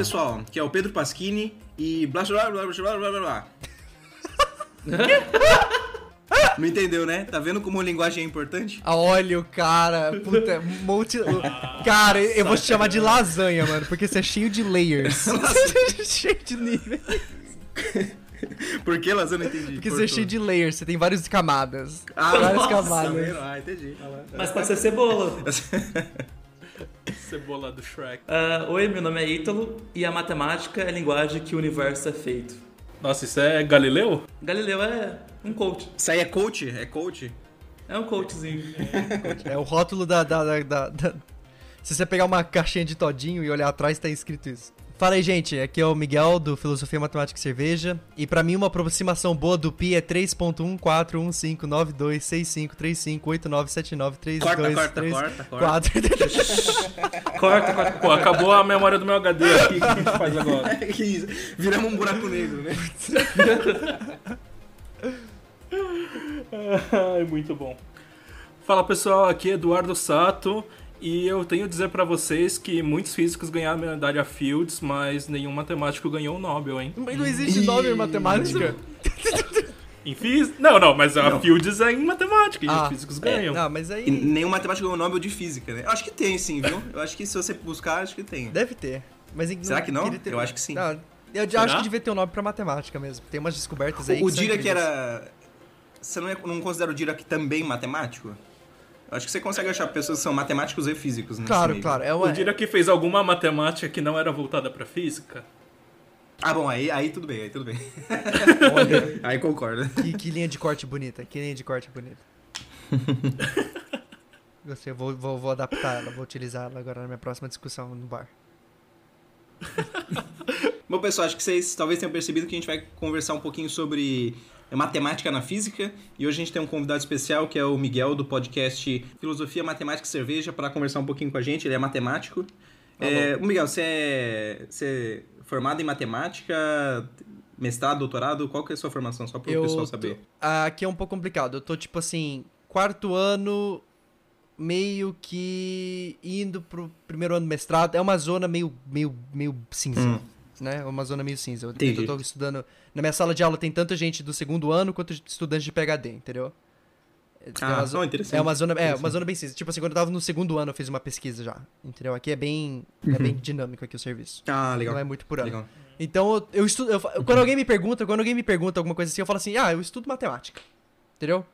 Pessoal, que é o Pedro Pasquini e blá blá blá blá blá blá blá. Não entendeu, né? Tá vendo como a linguagem é importante? Ah, olha o cara, puta, multi... Cara, eu vou te chamar de lasanha, mano, porque você é cheio de layers. cheio de níveis. Por que lasanha? Não entendi. Porque você é cheio de layers, você tem várias camadas. Ah, várias nossa, camadas. Ah, entendi. Mas pode ser cebola. Cebola do Shrek. Ah, Oi, meu nome é Ítalo e a matemática é a linguagem que o universo é feito. Nossa, isso é Galileu? Galileu é um coach. Isso aí é coach? É coach? É um coachzinho. É o rótulo da, da, da- da- da- Se você pegar uma caixinha de todinho e olhar atrás, tá escrito isso. Fala aí, gente. Aqui é o Miguel, do Filosofia, Matemática e Cerveja. E pra mim, uma aproximação boa do pi é 3.1415926535897932. Corta, corta, corta, corta. 4. corta, corta. Pô, acabou a memória do meu HD aqui. O que a gente faz agora? que isso? Viramos um buraco negro, né? Ai, muito bom. Fala pessoal, aqui é Eduardo Sato e eu tenho a dizer pra vocês que muitos físicos ganharam medalha Fields, mas nenhum matemático ganhou o Nobel, hein? Mas não existe nome em matemática. Em física? Não, não, mas a Fields é em matemática e Ah, os físicos ganham. Não, mas aí. E nenhum matemático ganhou o Nobel de Física, né? Eu acho que tem, sim, viu? Eu acho que se você buscar, acho que tem. Deve ter. Mas em- Será que não? ter- Eu acho que sim. Não, eu Será? acho que devia ter um nome pra matemática mesmo. Tem umas descobertas aí. O que são Dirac era... Você não, é- não considera o Dirac também matemático? Acho que você consegue achar pessoas que são matemáticos e físicos, né? Claro, claro. É O uma... Dirac fez alguma matemática que não era voltada pra física? Ah, bom, aí, aí tudo bem, aí tudo bem. Olha, Aí concordo. que, que linha de corte bonita. Que linha de corte bonita. Gostei, vou, vou, vou adaptar ela, vou utilizar ela agora na minha próxima discussão no bar. Bom, pessoal, acho que vocês talvez tenham percebido que a gente vai conversar um pouquinho sobre matemática na física. E hoje a gente tem um convidado especial que é o Miguel, do podcast Filosofia, Matemática e Cerveja, para conversar um pouquinho com a gente. Ele é matemático. É, o Miguel, você é, você é formado em matemática, mestrado, doutorado? Qual que é a sua formação? Só para o pessoal saber. tô- aqui é um pouco complicado. Eu tô, tipo assim, quarto ano, meio que indo pro primeiro ano do mestrado. É uma zona meio, meio, meio cinza. Hum. Né? É uma zona meio cinza. Eu, Entendi. eu tô estudando. Na minha sala de aula tem tanta gente do segundo ano quanto estudantes de PHD, entendeu? É Ah, uma zo- interessante. É uma zona, é, uma zona bem cinza. Tipo assim, quando eu tava no segundo ano, eu fiz uma pesquisa já. Entendeu? Aqui é bem, é bem dinâmico aqui o serviço. Ah, Uhum. legal. Não é muito por ano. legal. Então eu, estudo. eu fa- quando alguém me pergunta, quando alguém me pergunta alguma coisa assim, eu falo assim, ah, eu estudo matemática. Entendeu?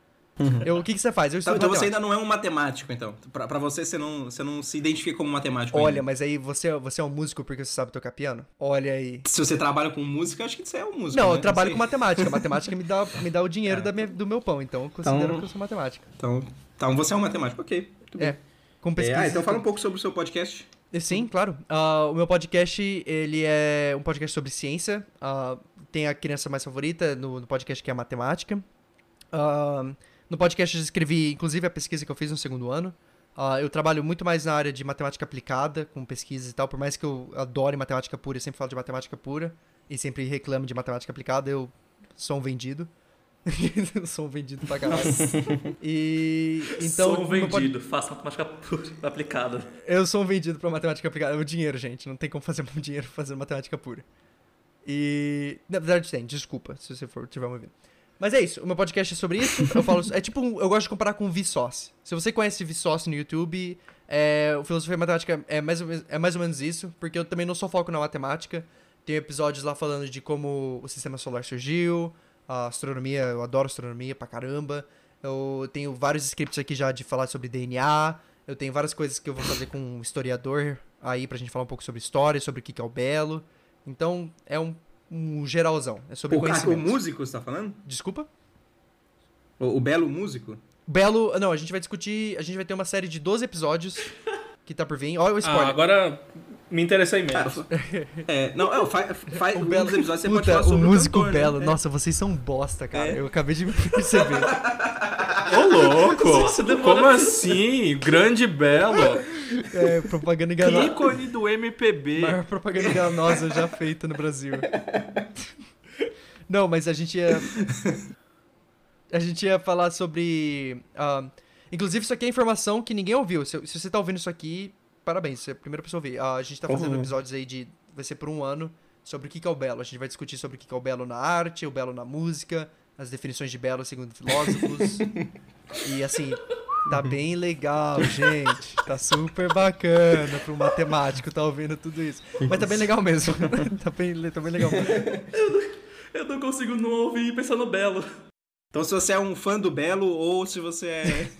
Eu, o que, que você faz? Eu Então, estudo então você ainda não é um matemático, então. Pra, pra você, você não, você não se identifica como matemático Olha, ainda. mas aí você, você é um músico porque você sabe tocar piano? Olha aí. Se você trabalha com música, acho que você é um músico, Não, né? eu trabalho com matemática. Matemática me dá, me dá o dinheiro da minha- do meu pão, então eu considero Então- que eu sou matemática. Então, então você é um matemático, ok. Muito bem. É. Com É, pesquisa. ah, então fala um pouco sobre o seu podcast. Sim, claro. Ah, o meu podcast, ele é um podcast sobre ciência. Ah, tem a criança mais favorita no, no podcast que é a matemática. Ah, no podcast eu escrevi, inclusive, a pesquisa que eu fiz no segundo ano. Ah, eu trabalho muito mais na área de matemática aplicada, com pesquisas e tal. Por mais que eu adore matemática pura, eu sempre falo de matemática pura. E sempre reclamo de matemática aplicada, eu sou um vendido. Eu sou um vendido pra caralho. E então. Sou um no pod- vendido, faço matemática pura, aplicada. eu sou um vendido pra matemática aplicada. É o dinheiro, gente. Não tem como fazer dinheiro fazendo matemática pura. E. Na verdade, tem, desculpa se você for tiver me ouvindo. Mas é isso, o meu podcast é sobre isso. Eu falo. É tipo. eu gosto de comparar com Vsauce. Se você conhece Vsauce no YouTube, é, o Filosofia e Matemática é mais, ou é mais ou menos isso, porque eu também não só foco na matemática. Tem episódios lá falando de como o sistema solar surgiu, a astronomia, eu adoro astronomia pra caramba. Eu tenho vários scripts aqui já de falar sobre DNA. Eu tenho várias coisas que eu vou fazer com um historiador aí pra gente falar um pouco sobre história, sobre o que é o belo. Então, é um, um geralzão. É sobre O, cara, o conhecimento. músico, você tá falando? Desculpa? O, o belo músico? Belo. Não, a gente vai discutir. A gente vai ter uma série de 12 episódios que tá por vir. Olha o spoiler. Ah, agora me interessei menos. É, não, é, faz, faz O Belo- dos episódios você pode Puta, falar o músico cantor, né? Belo. É. Nossa, vocês são bosta, cara. É. Eu acabei de me perceber. Ô, louco! Como assim? Grande Belo! é, propaganda Que enganosa. ícone do MPB! Maior propaganda enganosa já feita no Brasil. Não, mas a gente ia. A gente ia falar sobre. ah, inclusive, isso aqui é informação que ninguém ouviu. Se, se você tá ouvindo isso aqui, parabéns, você é a primeira pessoa a ouvir. Ah, a gente tá fazendo Uhum. episódios aí de vai ser por um ano sobre o que é o belo. A gente vai discutir sobre o que é o belo na arte, o belo na música, as definições de belo segundo filósofos. e assim, tá bem legal, gente. Tá super bacana pro matemático tá ouvindo tudo isso. Mas tá bem legal mesmo. tá, bem, tá bem legal mesmo. Eu não consigo não ouvir e pensar no Belo. Então, se você é um fã do Belo ou se você é.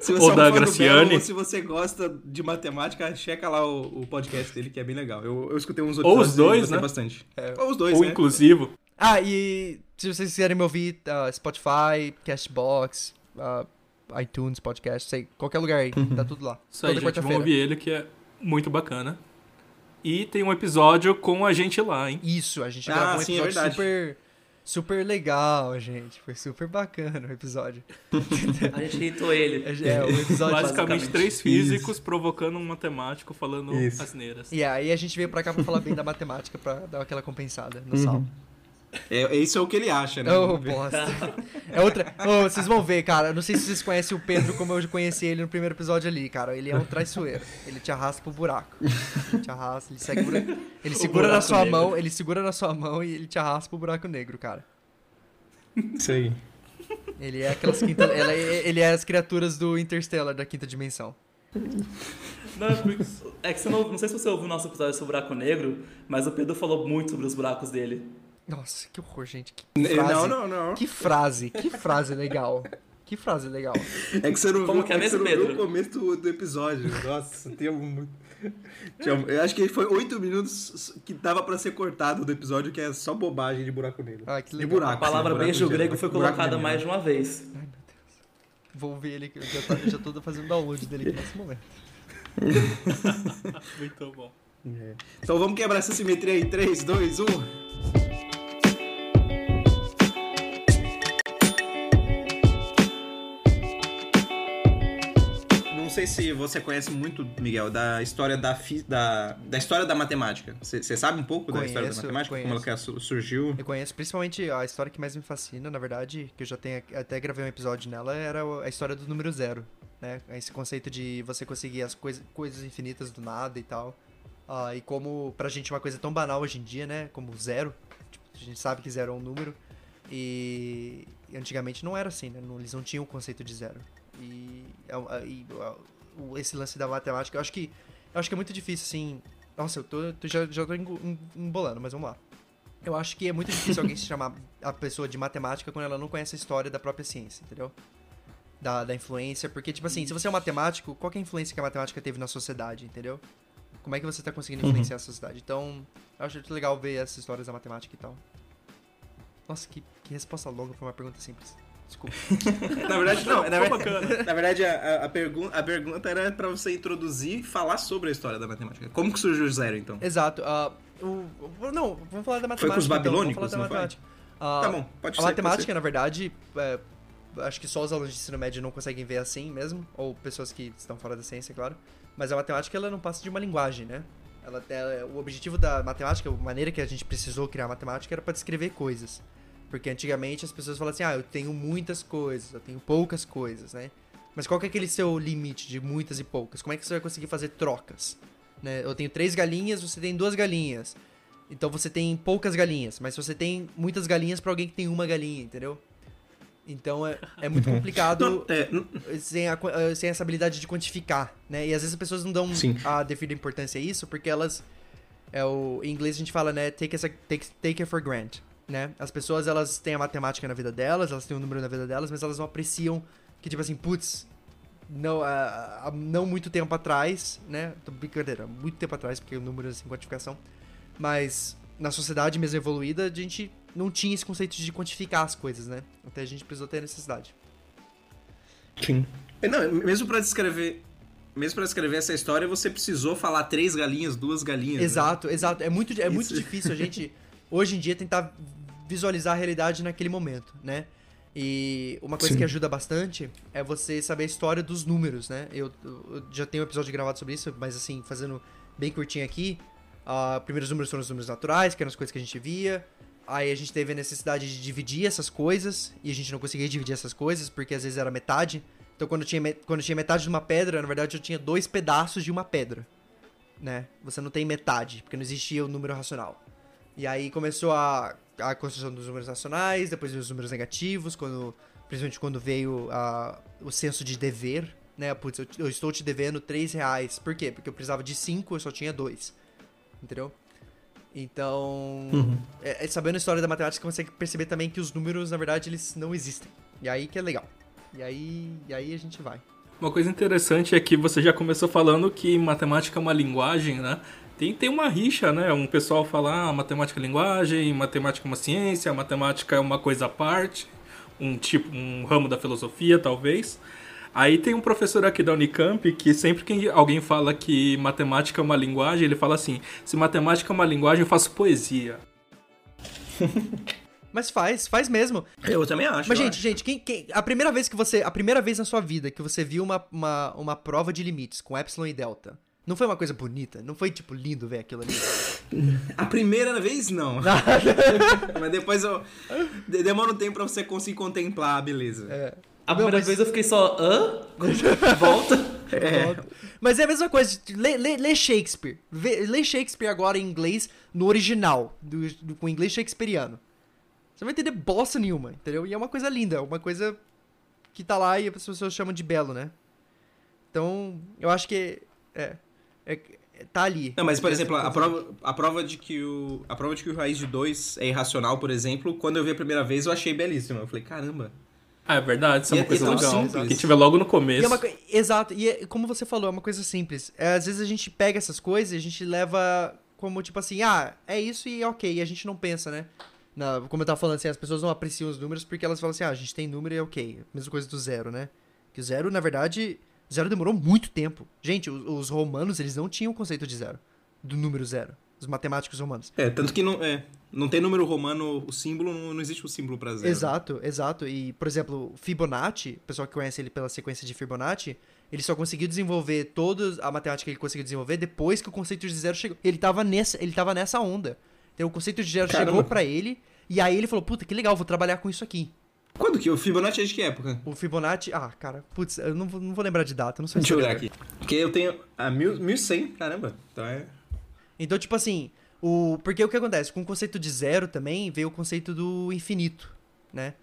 Se você Ou é um da Graciane. Belo, ou se você gosta de matemática, checa lá o, o podcast dele, que é bem legal. Eu, eu escutei uns Ou episódios os dois, né? bastante. É. Ou os dois, Ou né? inclusivo. Ah, e se vocês quiserem me ouvir, tá, Spotify, Castbox, ah, iTunes, podcast, sei, qualquer lugar aí, tá tudo lá. Isso aí, Toda gente. Vamos quarta-feira. ouvir ele, que é muito bacana. E tem um episódio com a gente lá, hein? Isso, a gente Ah, gravou um sim, é episódio verdade. super, super legal, gente. Foi super bacana o episódio. A gente irritou ele. É, o episódio... Basicamente, basicamente. três físicos provocando um matemático falando Isso. asneiras. E aí a gente veio pra cá pra falar bem da matemática, pra dar aquela compensada no Uhum. sal. É, isso é o que ele acha, né? Oh, bosta. É outra. Oh, vocês vão ver, cara. Eu não sei se vocês conhecem o Pedro como eu conheci ele no primeiro episódio ali, cara. Ele é um traiçoeiro. Ele te arrasta pro buraco. Ele te arrasta, ele segura. Ele segura na sua negro. mão, ele segura na sua mão e ele te arrasta pro buraco negro, cara. Isso aí. Ele é aquelas quinta, ela é- ele é as criaturas do Interstellar da quinta dimensão. Não, porque- é que você não, não sei se você ouviu o nosso episódio sobre o buraco negro, mas o Pedro falou muito sobre os buracos dele. Nossa, que horror, gente. Que frase. Não, não, não. Que frase, que frase legal. Que frase legal. É que você não Como viu, que é é que você não viu o começo do, do episódio. Nossa, tem um muito. Eu acho que foi oito minutos que dava pra ser cortado do episódio, que é só bobagem de buraco negro. Ah, que de legal. buraco. A palavra sim, buraco beijo de- grego foi colocada de mais de uma vez. Ai, meu Deus. Vou ver ele, que eu já, tô, já tô fazendo download dele aqui nesse momento. Muito bom. É. Então vamos quebrar essa simetria aí. 3, 2, 1. Sei se você conhece muito, Miguel, da história da, fi- da, da história da matemática. Você sabe um pouco da história da Conheço, matemática? Como ela conheço. que su- surgiu? Eu conheço principalmente a história que mais me fascina, na verdade, que eu já tenho até gravei um episódio nela, era a história do número zero, né? Esse conceito de você conseguir as coisas, coisas infinitas do nada e tal. Ah, e como pra gente é uma coisa tão banal hoje em dia, né? Como zero. Tipo, a gente sabe que zero é um número. E, antigamente não era assim, né? Eles não tinham o conceito de zero. E, é e, esse lance da matemática, eu acho que eu acho que é muito difícil, assim. Nossa, eu tô, tô- já, já tô embolando, mas vamos lá. Eu acho que é muito difícil alguém se chamar a pessoa de matemática quando ela não conhece a história da própria ciência, entendeu? Da, da influência, porque, tipo assim, se você é um matemático, qual que é a influência que a matemática teve na sociedade, entendeu? Como é que você tá conseguindo influenciar a sociedade? Então, eu acho muito legal ver essas histórias da matemática e tal. Nossa, que, que resposta longa pra uma pergunta simples. Desculpa. Na verdade, não. Na, verdade, na verdade, a, a, a pergun- a pergunta era pra você introduzir e falar sobre a história da matemática. Como que surgiu o zero, então? Exato. ah, o, o- não, vamos falar da matemática. com os então, babilônicos, vamos falar não da foi? matemática. Ah, Tá bom, pode ser. A matemática, na verdade, é, acho que só os alunos de ensino médio não conseguem ver assim mesmo, ou pessoas que estão fora da ciência, claro. Mas a matemática, ela não passa de uma linguagem, né? Ela, ela- o objetivo da matemática, a maneira que a gente precisou criar a matemática era para descrever coisas. Porque antigamente as pessoas falavam assim, ah, eu tenho muitas coisas, eu tenho poucas coisas, né? Mas qual que é aquele seu limite de muitas e poucas? Como é que você vai conseguir fazer trocas? Né? Eu tenho três galinhas, você tem duas galinhas. Então você tem poucas galinhas, mas você tem muitas galinhas pra alguém que tem uma galinha, entendeu? Então é, é muito complicado Não, é, sem, a sem essa habilidade de quantificar, né? E às vezes as pessoas não dão Sim. a devida importância a isso, porque elas. É o, em inglês a gente fala, né? Take, as a, take, take it for granted, né? As pessoas, elas têm a matemática na vida delas, elas têm o número na vida delas, mas elas não apreciam que, tipo assim, putz, não, há- há não muito tempo atrás, né? Tô brincadeira, muito tempo atrás, porque o número é sem quantificação. Mas na sociedade mesmo evoluída, a gente não tinha esse conceito de quantificar as coisas, né? Até a gente precisou ter a necessidade. Sim. Não, mesmo pra descrever. Mesmo pra descrever essa história, você precisou falar três galinhas, duas galinhas. né? Exato, exato. É muito, é muito difícil a gente, hoje em dia, tentar visualizar a realidade naquele momento, né? E uma coisa Sim. que ajuda bastante é você saber a história dos números, né? Eu, eu já tenho um episódio gravado sobre isso, mas assim, fazendo bem curtinho aqui. ah, primeiros números foram os números naturais, que eram as coisas que a gente via. Aí a gente teve a necessidade de dividir essas coisas, e a gente não conseguia dividir essas coisas, porque às vezes era metade. Então quando tinha, quando tinha metade de uma pedra, na verdade eu tinha dois pedaços de uma pedra. né? Você não tem metade, porque não existia o número racional. E aí começou a, a construção dos números racionais, depois os números negativos, quando, principalmente quando veio a, o senso de dever, né? Putz, eu, eu estou te devendo 3 reais. Por quê? Porque eu precisava de 5, eu só tinha 2. Entendeu? Então, Uhum. é, é sabendo a história da matemática, você consegue perceber também que os números, na verdade, eles não existem. E aí que é legal. E aí, e aí a gente vai. Uma coisa interessante é que você já começou falando que matemática é uma linguagem, né? Tem, tem uma rixa, né? Um pessoal fala, ah, matemática é linguagem, matemática é uma ciência, matemática é uma coisa à parte, um tipo, um ramo da filosofia, talvez. Aí tem um professor aqui da Unicamp que sempre que alguém fala que matemática é uma linguagem, ele fala assim: se matemática é uma linguagem, eu faço poesia. Mas faz, faz mesmo. Eu também acho. Mas, gente, acho. gente, quem, quem- a primeira vez que você. A primeira vez na sua vida que você viu uma, uma, uma prova de limites com epsilon e delta. Não foi uma coisa bonita? Não foi, tipo, lindo ver aquilo ali? A primeira vez, não. Mas depois eu. de- Demora um tempo pra você conseguir contemplar a beleza. É. A primeira mas- vez eu fiquei só, hã? Volta. É. Mas é a mesma coisa. Lê, lê- lê Shakespeare. Vê- lê Shakespeare agora em inglês no original, do, do- com inglês shakespeariano. Você não vai entender bosta nenhuma, entendeu? E é uma coisa linda, uma coisa que tá lá e as pessoas chamam de belo, né? Então, eu acho que. É. é- é- tá ali. Não, mas por exemplo, a prova, a prova de que o a prova de que o raiz de 2 é irracional, por exemplo, quando eu vi a primeira vez, eu achei belíssima. Eu falei, caramba. Ah, é verdade, isso é E uma é- coisa e tão legal. simples. Que tiver logo no E começo. é uma coi- Exato, e é- como você falou, é uma coisa simples. É, às vezes a gente pega essas coisas e a gente leva como tipo assim, ah, é isso e é ok, e a gente não pensa, né? Na- como eu tava falando assim, as pessoas não apreciam os números porque elas falam assim, ah, a gente tem número e é ok. Mesma coisa do zero, né? Que o zero, na verdade, zero demorou muito tempo. Gente, os, os romanos, eles não tinham o conceito de zero, do número zero. Os matemáticos romanos. É, tanto que não, é, não tem número romano, o símbolo, não, não existe o símbolo pra zero. Exato, exato. E, por exemplo, Fibonacci, o pessoal que conhece ele pela sequência de Fibonacci, ele só conseguiu desenvolver toda a matemática que ele conseguiu desenvolver depois que o conceito de zero chegou. Ele tava nessa, ele tava nessa onda. Então o conceito de zero Caramba. chegou pra ele, e aí ele falou, puta, que legal, vou trabalhar com isso aqui. Quando que? O Fibonacci é de que época? O Fibonacci, ah, cara, putz, eu não vou, não vou lembrar de data, não sou Deixa eu olhar aqui. Porque eu tenho a mil, 1100, caramba. Então é... Então, tipo assim, o porque o que acontece? Com o conceito de zero também veio o conceito do infinito, né?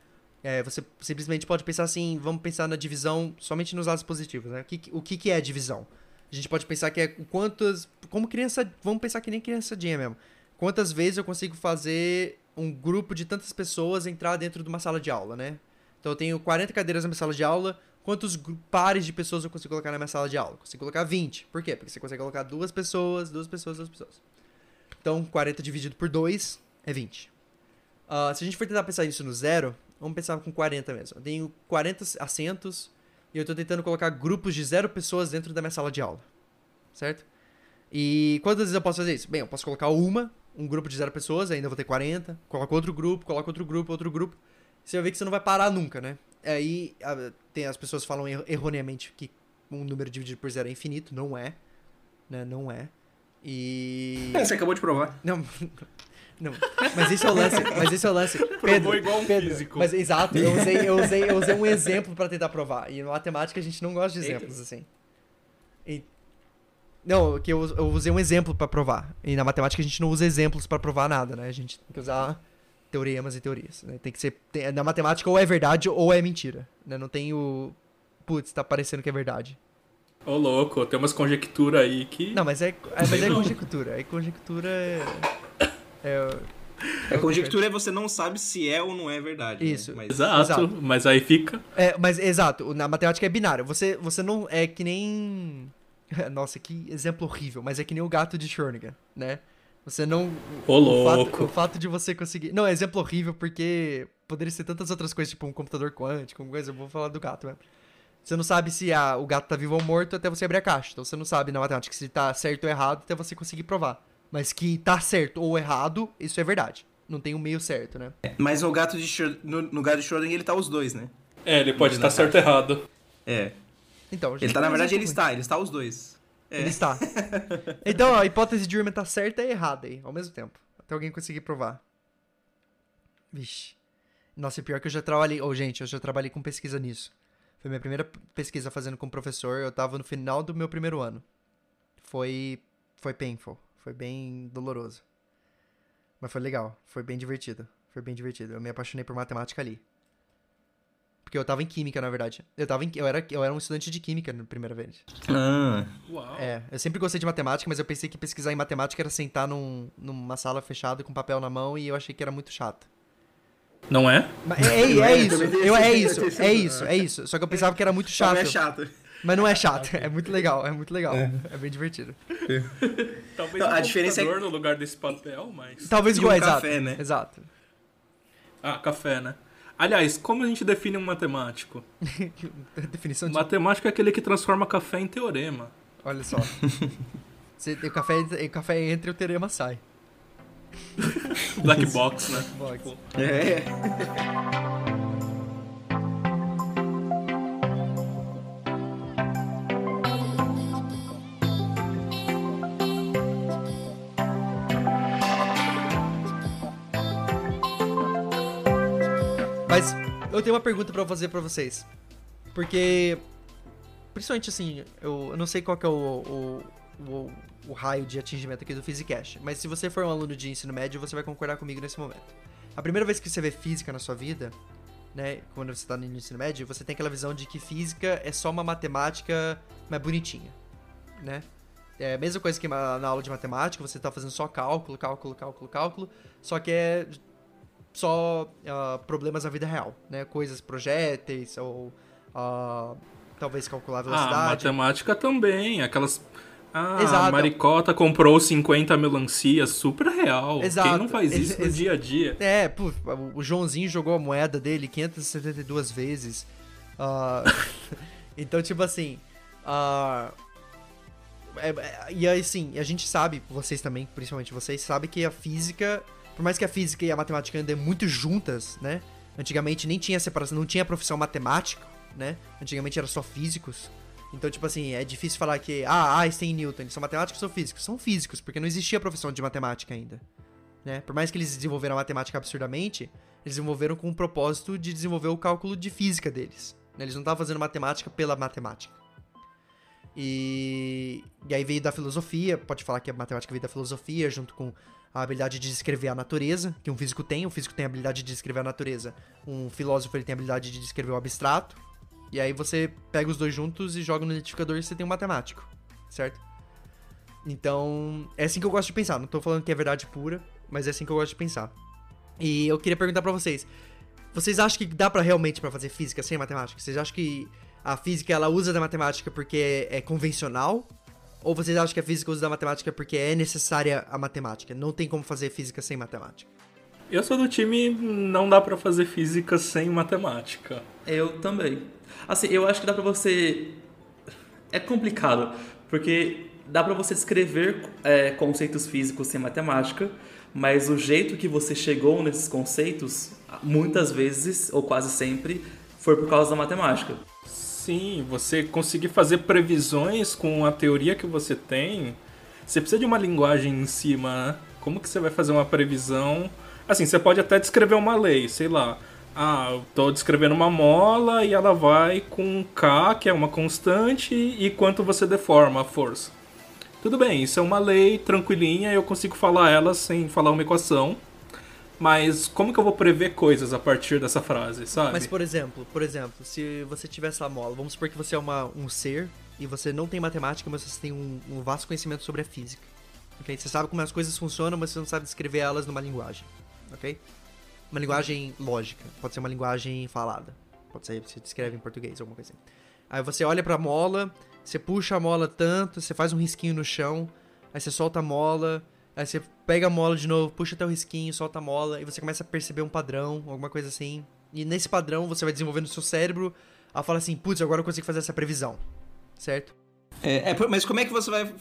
É, você simplesmente pode pensar assim, vamos pensar na divisão somente nos lados positivos, né? O que, o que, que é divisão? A gente pode pensar que é quantas. Como criança. Vamos pensar que nem criançadinha mesmo. Quantas vezes eu consigo fazer um grupo de tantas pessoas entrar dentro de uma sala de aula, né? Então eu tenho 40 cadeiras na minha sala de aula. Quantos pares de pessoas eu consigo colocar na minha sala de aula? Consigo colocar 20. Por quê? Porque você consegue colocar duas pessoas, duas pessoas, duas pessoas. Então, 40 dividido por 2 é 20. Ah, se a gente for tentar pensar isso no zero, vamos pensar com 40 mesmo. Eu tenho 40 assentos e eu tô tentando colocar grupos de zero pessoas dentro da minha sala de aula. Certo? E quantas vezes eu posso fazer isso? Bem, eu posso colocar uma, um grupo de zero pessoas, ainda vou ter 40. Coloco outro grupo, coloco outro grupo, outro grupo. Você vai ver que você não vai parar nunca, né? Aí ah, tem, as pessoas falam erro- erroneamente que um número dividido por zero é infinito. Não é. Né? Não é. E. É, você acabou de provar. Não, não. Mas esse é o lance. Mas esse é o lance. Pedro, igual um Pedro, físico. Mas exato, eu usei, eu usei, eu usei um exemplo pra tentar provar. E na matemática a gente não gosta de exemplos assim. E- não, que eu, eu usei um exemplo pra provar. E na matemática a gente não usa exemplos pra provar nada, né? A gente tem que usar teoremas e teorias. Né? Tem que ser. tem- na matemática ou é verdade ou é mentira. Né? Não tem o. Putz, tá parecendo que é verdade. Ô, louco, tem umas conjecturas aí que. Não, mas é, é, mas é conjectura. É conjectura é. É, A conjectura é você não sabe se é ou não é verdade. né? Isso. Mas- Exato, Exato. mas aí fica. É, mas exato, na matemática é binário. Você, você não é que nem. Nossa, que exemplo horrível, mas é que nem o gato de Schrödinger, né? Você não. Ô, o fato- louco. O fato, de você conseguir. Não, é exemplo horrível porque poderia ser tantas outras coisas, tipo um computador quântico, alguma coisa. Eu vou falar do gato mesmo. Você não sabe se a- o gato tá vivo ou morto até você abrir a caixa. Então você não sabe na matemática se tá certo ou errado até você conseguir provar. Mas que tá certo ou errado, isso é verdade. Não tem um meio certo, né? Mas o gato de Schrödinger, no, no gato de Schrödinger ele tá os dois, né? É, ele pode estar certo ou errado. É. Então, Ele tá, na verdade, ele está, ele está os dois. É. Ele está. Então, a hipótese de Riemann tá certa e errada aí, ao mesmo tempo. Até alguém conseguir provar. Vixe. Nossa, e pior que eu já trabalhei. Ô, gente, eu já trabalhei com pesquisa nisso. Foi minha primeira pesquisa fazendo com professor. Eu tava no final do meu primeiro ano. Foi foi painful. Foi bem doloroso. Mas foi legal. Foi bem divertido. Foi bem divertido. Eu me apaixonei por matemática ali. Porque eu tava em química, na verdade. Eu, tava em, eu, era, eu era um estudante de química na primeira vez. Ah, Uau. É, eu sempre gostei de matemática, mas eu pensei que pesquisar em matemática era sentar num, numa sala fechada com papel na mão e eu achei que era muito chato. Não é? Mas é, é, é é, isso, eu, é isso, esse- é isso, é isso. Só que eu pensava que era muito chato. chato. é chato. Mas não é chato, é muito legal, é muito legal. É bem divertido. Talvez Não, um a diferença é no lugar desse papel, mas... Talvez igual, um exato. café, né? Exato. Ah, café, né? Aliás, como a gente define um matemático? Definição de. Matemático é aquele que transforma café em teorema. Olha só. Você, o, café, o café entra e o teorema sai. Black box, né? Box. É. eu tenho uma pergunta pra fazer pra vocês. Porque, principalmente assim, eu, não sei qual que é o, o, o, o raio de atingimento aqui do Physicast, mas se você for um aluno de ensino médio, você vai concordar comigo nesse momento. A primeira vez que você vê física na sua vida, né, quando você tá no ensino médio, você tem aquela visão de que física é só uma matemática mais bonitinha, né? É a mesma coisa que na aula de matemática, você tá fazendo só cálculo, cálculo, cálculo, cálculo, só que é só ah, problemas na vida real, né? Coisas, projéteis, ou ah, talvez calcular a Ah, velocidade. matemática também. Aquelas. Ah, Exato. a Maricota comprou 50 melancias, super real. Exato. Quem não faz isso Ex- no dia a dia? É, pô, o Joãozinho jogou a moeda dele 572 vezes. Ah, então, tipo assim. ah, é- é- e aí, assim, a gente sabe, vocês também, principalmente vocês, sabem que a física, por mais que a física e a matemática andem muito juntas, né? Antigamente nem tinha separação, não tinha profissão matemática, né? Antigamente era só físicos. Então, tipo assim, é difícil falar que, ah, Einstein e Newton, eles são matemáticos ou físicos? São físicos, porque não existia profissão de matemática ainda né? Por mais que eles desenvolveram a matemática absurdamente, eles desenvolveram com o propósito de desenvolver o cálculo de física deles. né? Eles não estavam fazendo matemática pela matemática. E, e aí veio da filosofia, pode falar que a matemática veio da filosofia, junto com a habilidade de descrever a natureza, que um físico tem, um físico tem a habilidade de descrever a natureza, um filósofo ele tem a habilidade de descrever o abstrato, e aí você pega os dois juntos e joga no identificador e você tem um matemático, certo? Então, é assim que eu gosto de pensar. Não tô falando que é verdade pura, mas é assim que eu gosto de pensar. E eu queria perguntar pra vocês: vocês acham que dá pra realmente para fazer física sem matemática? Vocês acham que a física ela usa da matemática porque é, é convencional? Ou vocês acham que a física usa da matemática porque é necessária a matemática? Não tem como fazer física sem matemática? Eu sou do time não dá pra fazer física sem matemática. Eu também. Assim, eu acho que dá pra você. É complicado, porque dá pra você descrever é, conceitos físicos sem matemática, mas o jeito que você chegou nesses conceitos, muitas vezes, ou quase sempre, foi por causa da matemática. Sim, você conseguir fazer previsões com a teoria que você tem, você precisa de uma linguagem em cima, né? Como que você vai fazer uma previsão? Assim, você pode até descrever uma lei, sei lá. Ah, eu tô descrevendo uma mola e ela vai com K, que é uma constante, e quanto você deforma a força. Tudo bem, isso é uma lei tranquilinha, eu consigo falar ela sem falar uma equação. Mas como que eu vou prever coisas a partir dessa frase, sabe? Mas, por exemplo, por exemplo, se você tivesse a mola, vamos supor que você é uma, um ser e você não tem matemática, mas você tem um, um vasto conhecimento sobre a física. Ok? Você sabe como as coisas funcionam, mas você não sabe descrever elas numa linguagem. Ok? Uma linguagem lógica. Pode ser uma linguagem falada. Pode ser, você descreve em português, alguma coisa assim. Aí você olha pra mola, você puxa a mola tanto, você faz um risquinho no chão, aí você solta a mola, aí você pega a mola de novo, puxa até o risquinho, solta a mola, e você começa a perceber um padrão, alguma coisa assim. E nesse padrão você vai desenvolvendo no seu cérebro, a fala assim, putz, agora eu consigo fazer essa previsão. Certo? É, é, mas como é que você vai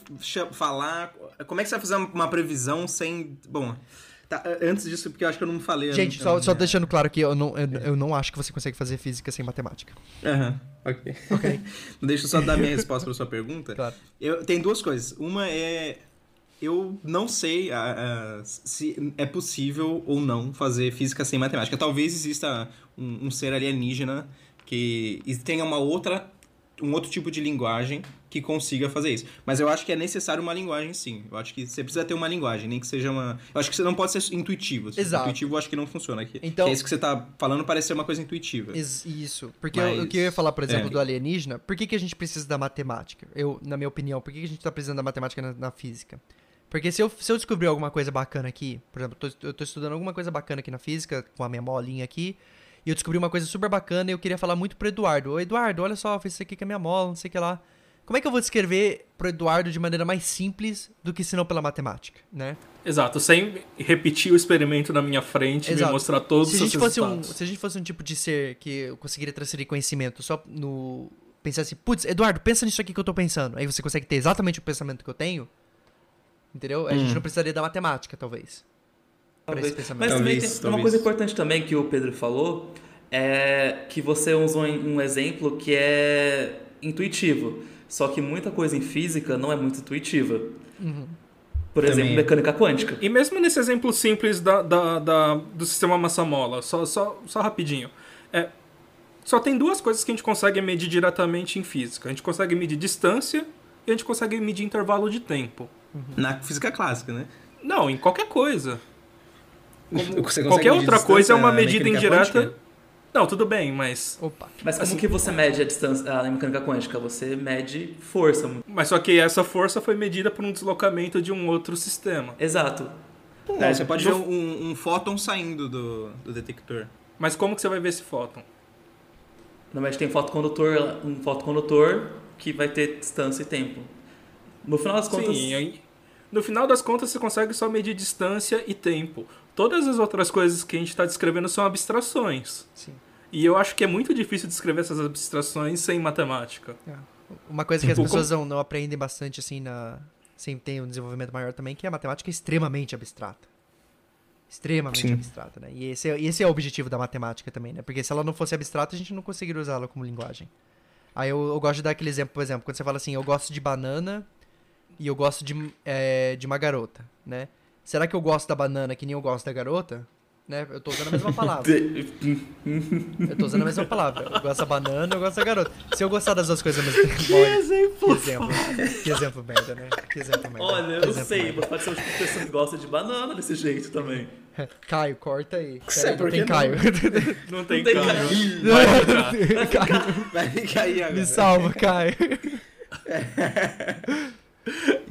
falar? Como é que você vai fazer uma- previsão sem. Bom, tá, antes disso, porque eu acho que eu não falei. Gente, não- só, eu só não- deixando claro aqui, eu não, eu, eu não acho que você consegue fazer física sem matemática. Aham, ok. Ok. Deixa eu só dar minha resposta pra sua pergunta. Claro. Eu, tem duas coisas. Uma é. Eu não sei ah, ah, se é possível ou não fazer física sem matemática. Talvez exista um, um ser alienígena que tenha uma outra um outro tipo de linguagem que consiga fazer isso. Mas eu acho que é necessário uma linguagem, sim. Eu acho que você precisa ter uma linguagem, nem que seja uma. Eu acho que você não pode ser intuitivo. Se Exato. Intuitivo eu acho que não funciona aqui. Então- Que é isso que você tá falando parece ser uma coisa intuitiva. Isso. Porque Mas- o que eu ia falar, por exemplo, é. do alienígena, por que, que a gente precisa da matemática? Eu, na minha opinião, por que, que a gente tá precisando da matemática na, na física? Porque se eu, se eu descobrir alguma coisa bacana aqui, por exemplo, eu tô, eu tô estudando alguma coisa bacana aqui na física, com a minha molinha aqui, e eu descobri uma coisa super bacana e eu queria falar muito pro Eduardo. Ô, Eduardo, olha só, fiz isso aqui com a minha mola, não sei o que lá. Como é que eu vou descrever pro Eduardo de maneira mais simples do que se não pela matemática, né? Exato, sem repetir o experimento na minha frente e me mostrar todos se os fosse um, resultados. se a gente fosse um tipo de ser que eu conseguiria transferir conhecimento só no pensar assim, putz, Eduardo, pensa nisso aqui que eu tô pensando. Aí você consegue ter exatamente o pensamento que eu tenho. Entendeu? A gente Hum. não precisaria da matemática, talvez. Pra Talvez. esse pensamento. Mas também Talvez, tem uma talvez. coisa importante também que o Pedro falou é que você usou um exemplo que é intuitivo. Só que muita coisa em física não é muito intuitiva. Uhum. Por Também exemplo, é. mecânica quântica. E mesmo nesse exemplo simples da, da- da- do sistema massa-mola, só, só, só rapidinho. É, só tem duas coisas que a gente consegue medir diretamente em física. A gente consegue medir distância e a gente consegue medir intervalo de tempo. Na física clássica, né? Não, em qualquer coisa. Qualquer outra coisa é uma medida indireta. quântica? Não, tudo bem, mas. Opa. Mas como Assim- que você mede a distância a mecânica quântica? Você mede força. Mas só que essa força foi medida por um deslocamento de um outro sistema. Exato. É, você pode ver um, um fóton saindo do, do detector. Mas como que você vai ver esse fóton? Normalmente tem um fotocondutor, um fotocondutor que vai ter distância e tempo. No final das contas, Sim, no final das contas você consegue só medir distância e tempo. Todas as outras coisas que a gente está descrevendo são abstrações. Sim. E eu acho que é muito difícil descrever essas abstrações sem matemática. Uma coisa que as O pessoas não, não aprendem bastante assim na sem ter um desenvolvimento maior também, que é a matemática extremamente abstrata. Extremamente Sim. abstrata, né? E esse, é, esse é o objetivo da matemática também, né? Porque se ela não fosse abstrata, a gente não conseguiria usá-la como linguagem. Aí eu, eu gosto de dar aquele exemplo, por exemplo, quando você fala assim, eu gosto de banana e eu gosto de, é, de uma garota, né? Será que eu gosto da banana que nem eu gosto da garota? Né? Eu tô usando a mesma palavra. Eu tô usando a mesma palavra. Eu gosto da banana, eu gosto da garota. Se eu gostar das duas coisas ao mesmo tempo. olha, Que exemplo. Que exemplo merda, né? Que exemplo merda. olha, Que eu exemplo sei, merda. você pode ser tipo de pessoa que gosta de banana desse jeito também. Caio, corta aí. Sei, não tem que não? Caio. Não tem, Não tem. Caio, Vai ficar aí agora. me salva, Caio.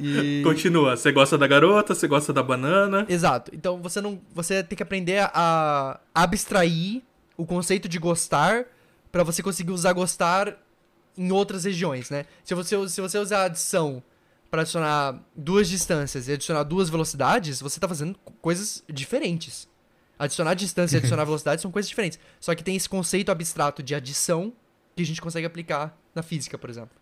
E... Continua. Você gosta da garota, você gosta da banana. Exato. Então você não, você tem que aprender a abstrair o conceito de gostar pra você conseguir usar gostar em outras regiões, né? Se você, se você usar adição pra adicionar duas distâncias e adicionar duas velocidades, você tá fazendo co- coisas diferentes. Adicionar distância e adicionar velocidade são coisas diferentes. Só que tem esse conceito abstrato de adição que a gente consegue aplicar na física, por exemplo.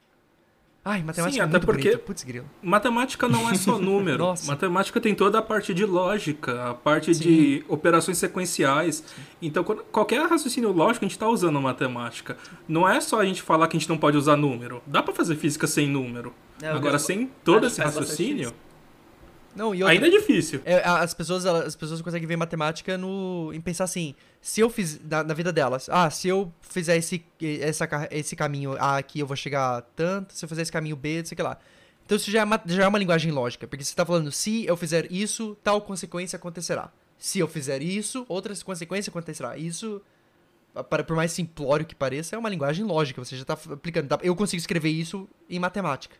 Ai, matemática Sim, é até porque- bonito. Putz, grilo. Matemática não é só número. Matemática tem toda a parte de lógica, a parte de operações sequenciais. Então, quando- qualquer raciocínio lógico a gente está usando matemática. Não é só a gente falar que a gente não pode usar número. Dá para fazer física sem número. É, eu Agora, sem todo esse raciocínio, Não, e outra, ainda é difícil. É, as pessoas as pessoas conseguem ver matemática no em pensar assim se eu fiz na, na vida delas ah se eu fizer esse essa, esse caminho A aqui eu vou chegar a tanto se eu fizer esse caminho B não sei o que lá. Então isso já é, uma, já é uma linguagem lógica porque você tá falando se eu fizer isso tal consequência acontecerá. Se eu fizer isso outra consequência acontecerá. Isso para por mais simplório que pareça é uma linguagem lógica você já tá aplicando tá- eu consigo escrever isso em matemática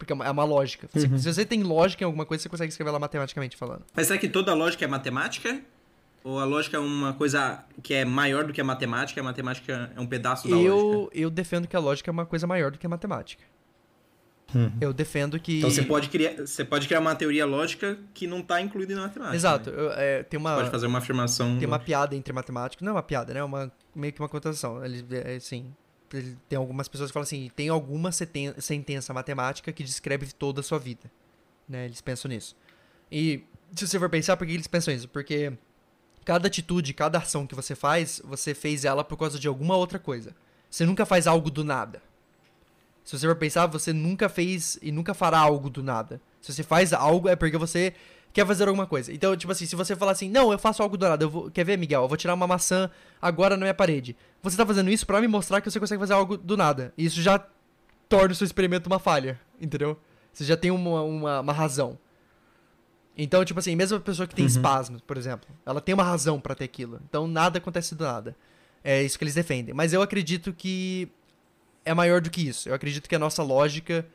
porque é uma, é lógica. Se- Se você tem lógica em alguma coisa, você consegue escrever ela matematicamente falando. Mas será que toda lógica é matemática? Ou a lógica é uma coisa que é maior do que a matemática a matemática é um pedaço da lógica? Eu, eu defendo que a lógica é uma coisa maior do que a matemática. Eu defendo que. Então você pode, criar, você pode criar uma teoria lógica que não está incluída na matemática. Exato. né? eu- é, tem uma. Pode fazer uma afirmação. Tem uma piada entre matemáticos. Não é uma piada, né? É uma, meio que uma cotação. Ele, é, assim, tem algumas pessoas que falam assim: tem alguma sentença matemática que descreve toda a sua vida. Né? Eles pensam nisso. E se você for pensar, por que eles pensam isso? Porque cada atitude, cada ação que você faz, você fez ela por causa de alguma outra coisa. Você nunca faz algo do nada. Se você for pensar, você nunca fez e nunca fará algo do nada. Se você faz algo, é porque você quer fazer alguma coisa. Então, tipo assim, se você falar assim, não, eu faço algo do nada, eu vou... quer ver, Miguel? Eu vou tirar uma maçã agora na minha parede. Você tá fazendo isso pra me mostrar que você consegue fazer algo do nada. E isso já torna o seu experimento uma falha, entendeu? Você já tem uma, uma, uma razão. Então, tipo assim, mesmo a pessoa que tem Uhum. espasmos, por exemplo, ela tem uma razão pra ter aquilo. Então, nada acontece do nada. É isso que eles defendem. Mas eu acredito que é maior do que isso. Eu acredito que a nossa lógica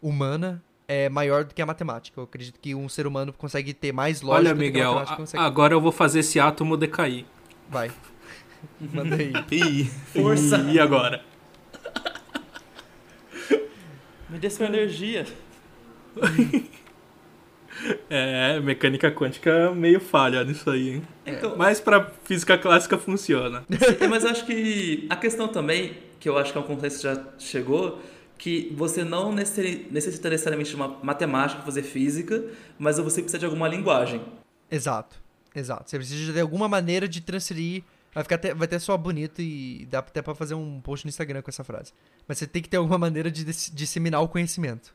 humana é maior do que a matemática. Eu acredito que um ser humano consegue ter mais lógica Olha, do que a Miguel, matemática a- consegue. agora eu vou fazer esse átomo decair. Vai. Manda aí. Ih, Força! E agora? Me dê sua energia. É, mecânica quântica meio falha nisso aí, hein? Então, Mas pra física clássica funciona. Mas eu acho que a questão também, que eu acho que é um consenso que já chegou, que você não necessita necessariamente de uma matemática para fazer física, mas você precisa de alguma linguagem. Exato. Exato. Você precisa de alguma maneira de transferir. Vai, ficar até, vai até só bonito e dá até pra fazer um post no Instagram com essa frase. Mas você tem que ter alguma maneira de dis- disseminar o conhecimento.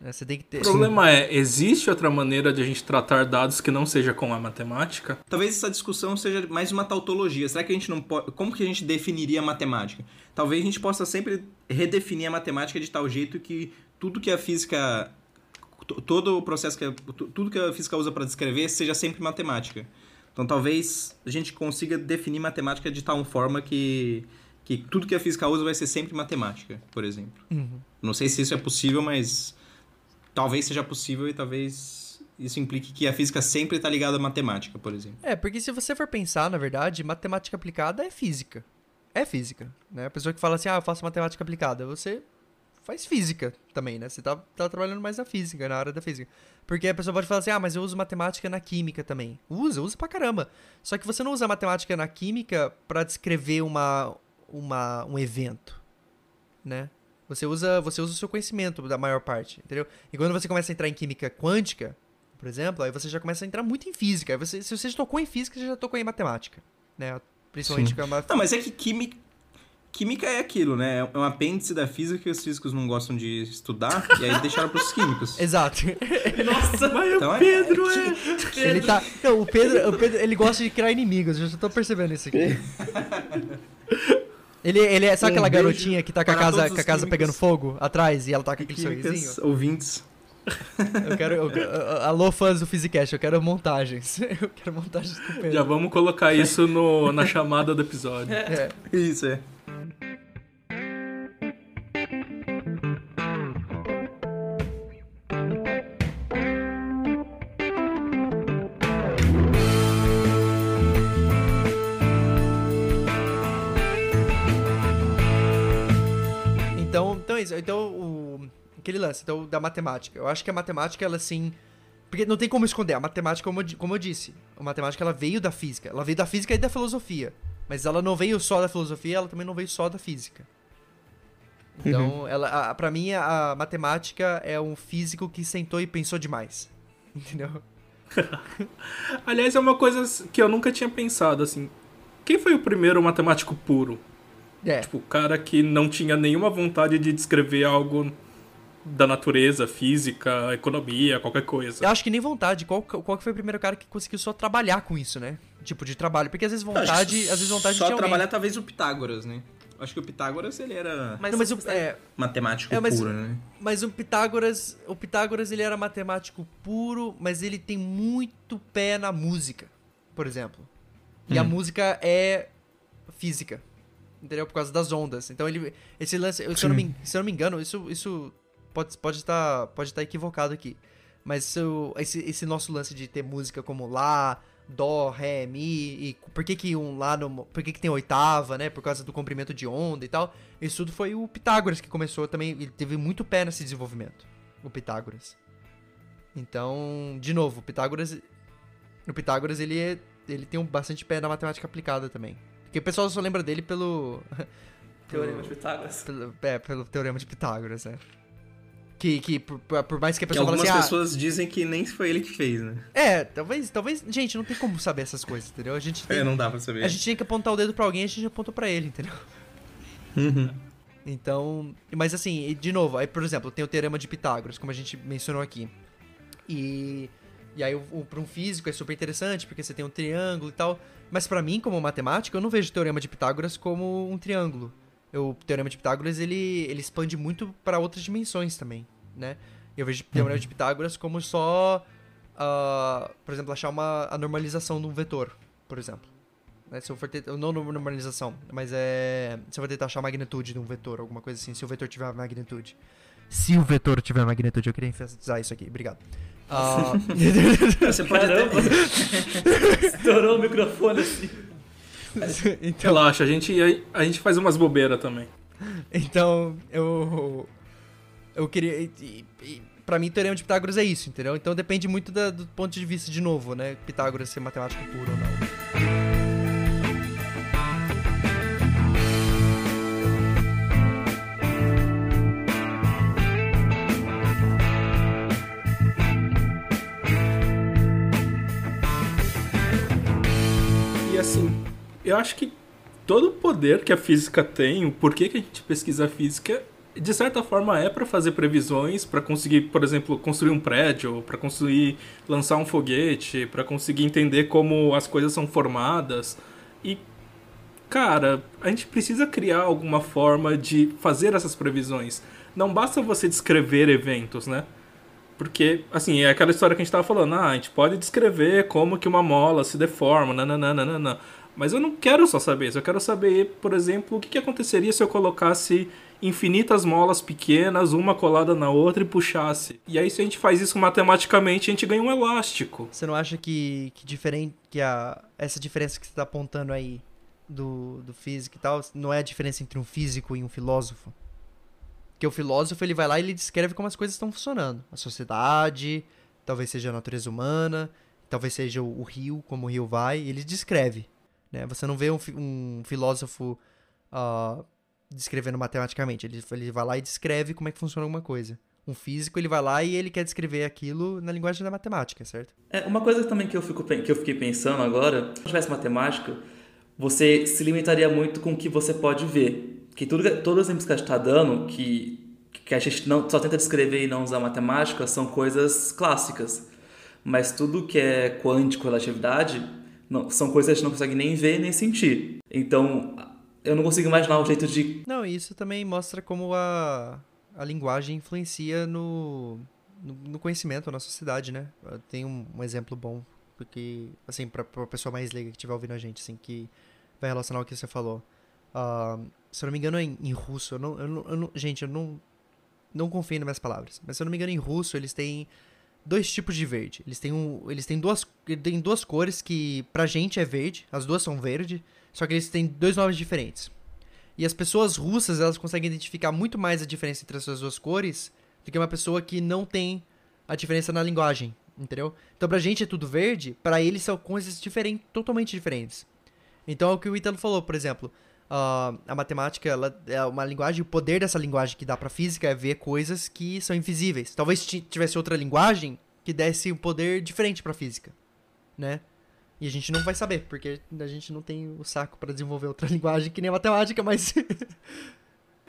Né? Você tem que ter. O problema é, existe outra maneira de a gente tratar dados que não seja com a matemática? Talvez essa discussão seja mais uma tautologia. Será que a gente não pode. Como que a gente definiria a matemática? Talvez a gente possa sempre redefinir a matemática de tal jeito que tudo que a física. to- Todo o processo que. a- tu- Tudo que a física usa para descrever seja sempre matemática. Então talvez a gente consiga definir matemática de tal forma que. Que tudo que a física usa vai ser sempre matemática, por exemplo. Uhum. Não sei se isso é possível, mas talvez seja possível e talvez isso implique que a física sempre está ligada à matemática, por exemplo. É, porque se você for pensar, na verdade, matemática aplicada é física. É física, né? A pessoa que fala assim, ah, eu faço matemática aplicada, você faz física também, né? Você tá, tá trabalhando mais na física, na área da física. Porque a pessoa pode falar assim, ah, mas eu uso matemática na química também. Usa, usa pra caramba. Só que você não usa matemática na química pra descrever uma, uma, um evento, né? Você usa, você usa o seu conhecimento da maior parte, entendeu? E quando você começa a entrar em química quântica, por exemplo, aí você já começa a entrar muito em física. Aí você, se você já tocou em física, você já tocou em matemática, né? Principalmente Sim. com a ma- Não, mas é que química, química é aquilo, né? É um apêndice da física que os físicos não gostam de estudar e aí deixaram para os químicos. Exato. Nossa! Mas Então o é- Pedro é é... ele tá. Não, o Pedro, o Pedro, ele gosta de criar inimigos, eu já tô percebendo isso aqui. Ele, ele é, sabe Um aquela garotinha que tá com a casa, com a casa químicos. pegando fogo atrás e ela tá com aquele sorrisinho? Químicas, ouvintes. Eu quero. eu- eu- alô, fãs do Physicast, eu quero montagens. Eu quero montagens com o Pedro. Já vamos colocar isso no, na chamada do episódio. É. Isso, é. Aquele lance então, da matemática. Eu acho que a matemática, ela assim. Porque não tem como esconder. A matemática, como como eu disse, a matemática ela veio da física. Ela veio da física e da filosofia. Mas ela não veio só da filosofia, ela também não veio só da física. Então, ela, a, pra mim, a, a matemática é um físico que sentou e pensou demais. Entendeu? Aliás, é uma coisa que eu nunca tinha pensado, assim. Quem foi o primeiro matemático puro? É. Tipo, o cara que não tinha nenhuma vontade de descrever algo da natureza, física, economia, qualquer coisa. Eu acho que nem vontade. Qual, qual que foi o primeiro cara que conseguiu só trabalhar com isso, né? Tipo, de trabalho. Porque às vezes vontade, às vezes vontade Só tinha alguém. trabalhar talvez o Pitágoras, né? Acho que o Pitágoras ele era Mas, Não, mas o, é, matemático É, mas- puro, né? Mas o Pitágoras, o Pitágoras ele era matemático puro, mas ele tem muito pé na música, por exemplo. E a Hum. música é física, entendeu? Por causa das ondas. Então ele, esse lance, se eu não me, se eu não me engano, isso, isso pode pode estar pode estar equivocado aqui. Mas eu- esse, esse nosso lance de ter música como lá, dó, ré, mi e por que que um lá no, por que que tem oitava, né? Por causa do comprimento de onda e tal. Isso tudo foi o Pitágoras que começou também, ele teve muito pé nesse desenvolvimento, o Pitágoras. Então, de novo, o Pitágoras o Pitágoras ele é- ele tem um bastante pé na matemática aplicada também. Porque o pessoal só lembra dele pelo Teorema de Pitágoras. pelo, é, pelo teorema de Pitágoras, né? Que, que por, por- mais que a Que pessoa fale algumas assim, pessoas dizem que nem foi ele que fez, né? ah, é, talvez, talvez, gente, não tem como saber essas coisas, entendeu? A gente tem, É, não dá pra saber. a gente tinha que apontar o dedo pra alguém, a gente apontou pra ele, entendeu? Uhum. Então, mas assim, de novo, aí por exemplo, tem o teorema de Pitágoras, como a gente mencionou aqui. E e aí pra um físico é super interessante, porque você tem um triângulo e tal, mas pra mim como matemático, eu não vejo o teorema de Pitágoras como um triângulo. O Teorema de Pitágoras, ele, ele expande muito para outras dimensões também, né? Eu vejo o Teorema de Pitágoras como só, ah, por exemplo, achar uma, a normalização de um vetor, por exemplo. Né? Se eu for ter, não normalização, mas é, se eu for tentar achar a magnitude de um vetor, alguma coisa assim, se o vetor tiver a magnitude. Se o vetor tiver magnitude, eu queria enfatizar isso aqui, obrigado. Ah, Você pode até... Caramba! Estourou o microfone assim. então, Relaxa, a gente, a, gente faz umas bobeiras também. Então, eu. Eu queria. E, e, pra mim, Teorema de Pitágoras é isso, entendeu? Então depende muito da- do ponto de vista, de novo, né? Pitágoras ser matemática pura ou não. Eu acho que todo o poder que a física tem, o porquê que a gente pesquisa física, de certa forma é para fazer previsões, para conseguir, por exemplo, construir um prédio, para conseguir lançar um foguete, para conseguir entender como as coisas são formadas. E cara, a gente precisa criar alguma forma de fazer essas previsões. Não basta você descrever eventos, né? Porque, assim, é aquela história que a gente tava falando, ah, a gente pode descrever como que uma mola se deforma, nananana. Mas eu não quero só saber isso, eu quero saber, por exemplo, o que, que aconteceria se eu colocasse infinitas molas pequenas, uma colada na outra e puxasse. E aí, se a gente faz isso matematicamente, a gente ganha um elástico. Você não acha que, que diferente. que a, essa diferença que você tá apontando aí do, do físico e tal, não é a diferença entre um físico e um filósofo? Porque o filósofo ele vai lá e ele descreve como as coisas estão funcionando. A sociedade, talvez seja a natureza humana, talvez seja o, o rio, como o rio vai, ele descreve. Né? Você não vê um, um filósofo ah, descrevendo matematicamente. Ele, ele vai lá e descreve como é que funciona alguma coisa. Um físico, ele vai lá e ele quer descrever aquilo na linguagem da matemática, certo? É, uma coisa também que eu, fico, que eu fiquei pensando agora, se tivesse matemática, você se limitaria muito com o que você pode ver. Que tudo, todos os exemplos que a gente está dando, que, que a gente não, só tenta descrever e não usar matemática, são coisas clássicas. Mas tudo que é quântico, relatividade, não, são coisas que a gente não consegue nem ver nem sentir. Então, eu não consigo imaginar um jeito de Não, isso também mostra como a, a linguagem influencia no, no, no conhecimento, na sociedade, né? Tem um, um exemplo bom, porque, assim, pra, pra pessoa mais leiga que estiver ouvindo a gente, assim, que vai relacionar o que você falou. Ah, se eu não me engano, em, em russo, eu não, eu não, eu não- gente, eu não, não confio nas minhas palavras, mas se eu não me engano, em russo, eles têm dois tipos de verde. Eles têm, um, eles têm, duas, têm duas cores que pra gente é verde, as duas são verde, só que eles têm dois nomes diferentes. E as pessoas russas, elas conseguem identificar muito mais a diferença entre essas duas cores do que uma pessoa que não tem a diferença na linguagem, entendeu? Então pra gente é tudo verde, pra eles são coisas diferentes, totalmente diferentes. Então é o que o Italo falou, por exemplo, ah, a matemática ela é uma linguagem, o poder dessa linguagem que dá pra física é ver coisas que são invisíveis. Talvez ti- tivesse outra linguagem que desse um poder diferente pra física, né? E a gente não vai saber, porque a gente não tem o saco pra desenvolver outra linguagem que nem a matemática, mas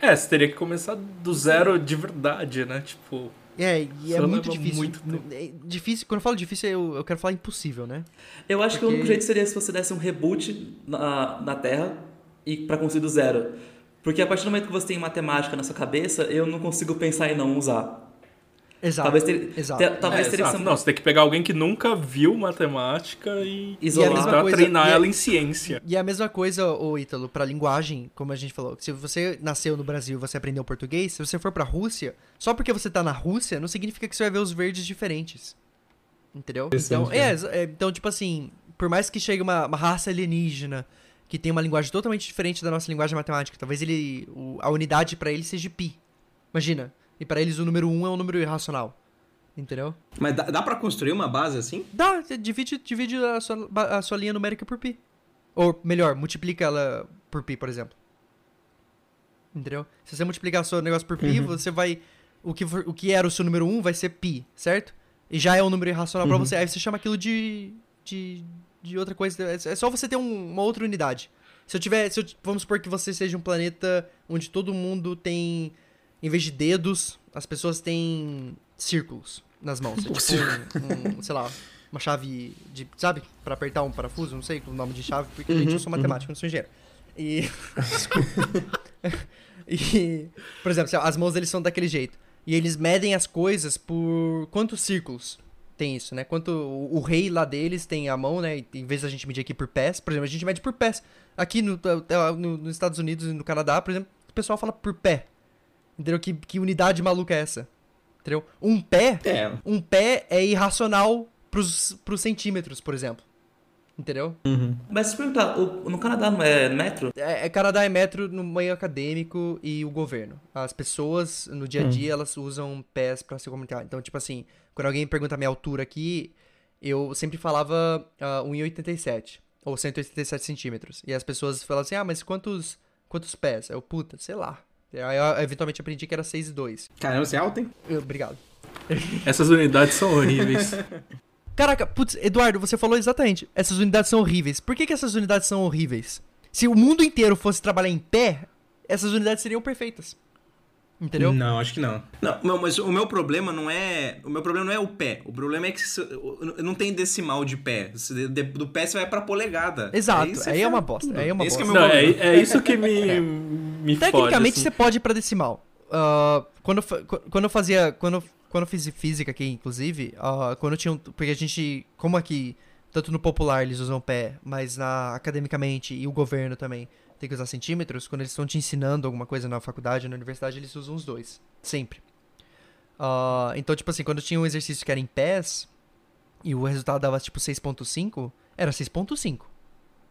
É, você teria que começar do zero de verdade, né? Tipo, É, e é muito difícil. muito tempo. É difícil. Quando eu falo difícil, eu, eu quero falar impossível, né? Eu acho que o Porque- único jeito seria se você desse um reboot na, na Terra e para construir do zero. Porque a partir do momento que você tem matemática na sua cabeça, eu não consigo pensar em não usar. Exato. Talvez ter- exato. ter- talvez é, teria exato. ser- Não, você tem que pegar alguém que nunca viu matemática e Isolar. E coisa- treinar e a- ela em ciência. E a mesma coisa, ô Ítalo, pra linguagem, como a gente falou. Se você nasceu no Brasil e você aprendeu português, se você for pra Rússia, só porque você tá na Rússia, não significa que você vai ver os verdes diferentes. Entendeu? Então, é, exa- é, então, tipo assim, por mais que chegue uma, uma raça alienígena que tem uma linguagem totalmente diferente da nossa linguagem matemática, talvez ele. o- a unidade pra ele seja pi. Imagina. E pra eles o número 1 um é um número irracional. Entendeu? Mas dá, dá pra construir uma base assim? Dá, você divide, divide a, sua, a sua linha numérica por pi. Ou melhor, multiplica ela por pi, por exemplo. Entendeu? Se você multiplicar o seu negócio por pi, você vai. O que, o que era o seu número 1 vai ser pi, certo? E já é um número irracional pra Uhum. você. Aí você chama aquilo de. de, de outra coisa. É é só você ter um- uma outra unidade. Se eu tiver. Se eu, vamos supor que você seja um planeta onde todo mundo tem. Em vez de dedos, as pessoas têm círculos nas mãos. É tipo um, um, sei lá, uma chave de. Sabe? Pra apertar um parafuso, não sei o nome de chave, porque, gente, eu sou matemático, eu não sou engenheiro. E. Desculpa. e, por exemplo, as mãos deles são daquele jeito. E eles medem as coisas por quantos círculos tem isso, né? Quanto o, o rei lá deles tem a mão, né? Em vez da gente medir aqui por pés, por exemplo, a gente mede por pés. Aqui no, no, nos Estados Unidos e no Canadá, por exemplo, o pessoal fala por pé. Entendeu? Que, que unidade maluca é essa? Entendeu? Um pé, É. um pé é irracional pros, pros centímetros, por exemplo. Entendeu? Mas se perguntar, o- no Canadá não é metro? É, é Canadá é metro no meio acadêmico e o governo. As pessoas, no dia a dia, elas usam pés pra se comunicar. Então, tipo assim, quando alguém pergunta a minha altura aqui, eu sempre falava ah, 1,87 ou 187 centímetros. E as pessoas falavam assim, ah, mas quantos, quantos pés? Eu, puta, sei lá. Aí eu eventualmente aprendi que era 6,2. Caramba, você é alto, hein? Eu, Obrigado. Essas unidades são horríveis. Caraca, putz, Eduardo, você falou exatamente. Essas unidades são horríveis. Por que, que essas unidades são horríveis? Se o mundo inteiro fosse trabalhar em pé, essas unidades seriam perfeitas. Entendeu? Não, acho que não. Não, não, mas o meu problema não é. O meu problema não é o pé. O problema é que se- não tem decimal de pé. Se de- Do pé você vai pra polegada. Exato, você aí é uma bosta, tudo. aí é uma Esse que bosta. é meu Não, é, problema. é isso que me, me fode. Tecnicamente assim. você pode ir pra decimal. Ah, quando, eu quando eu fazia. Quando, eu- quando eu fiz física aqui, inclusive, ah, quando tinha um. Porque a gente. Como aqui, tanto no popular eles usam pé, mas na academicamente e o governo também tem que usar centímetros, quando eles estão te ensinando alguma coisa na faculdade, na universidade, eles usam os dois. Sempre. Ah, então, tipo assim, quando tinha um exercício que era em pés e o resultado dava tipo 6.5, era 6.5.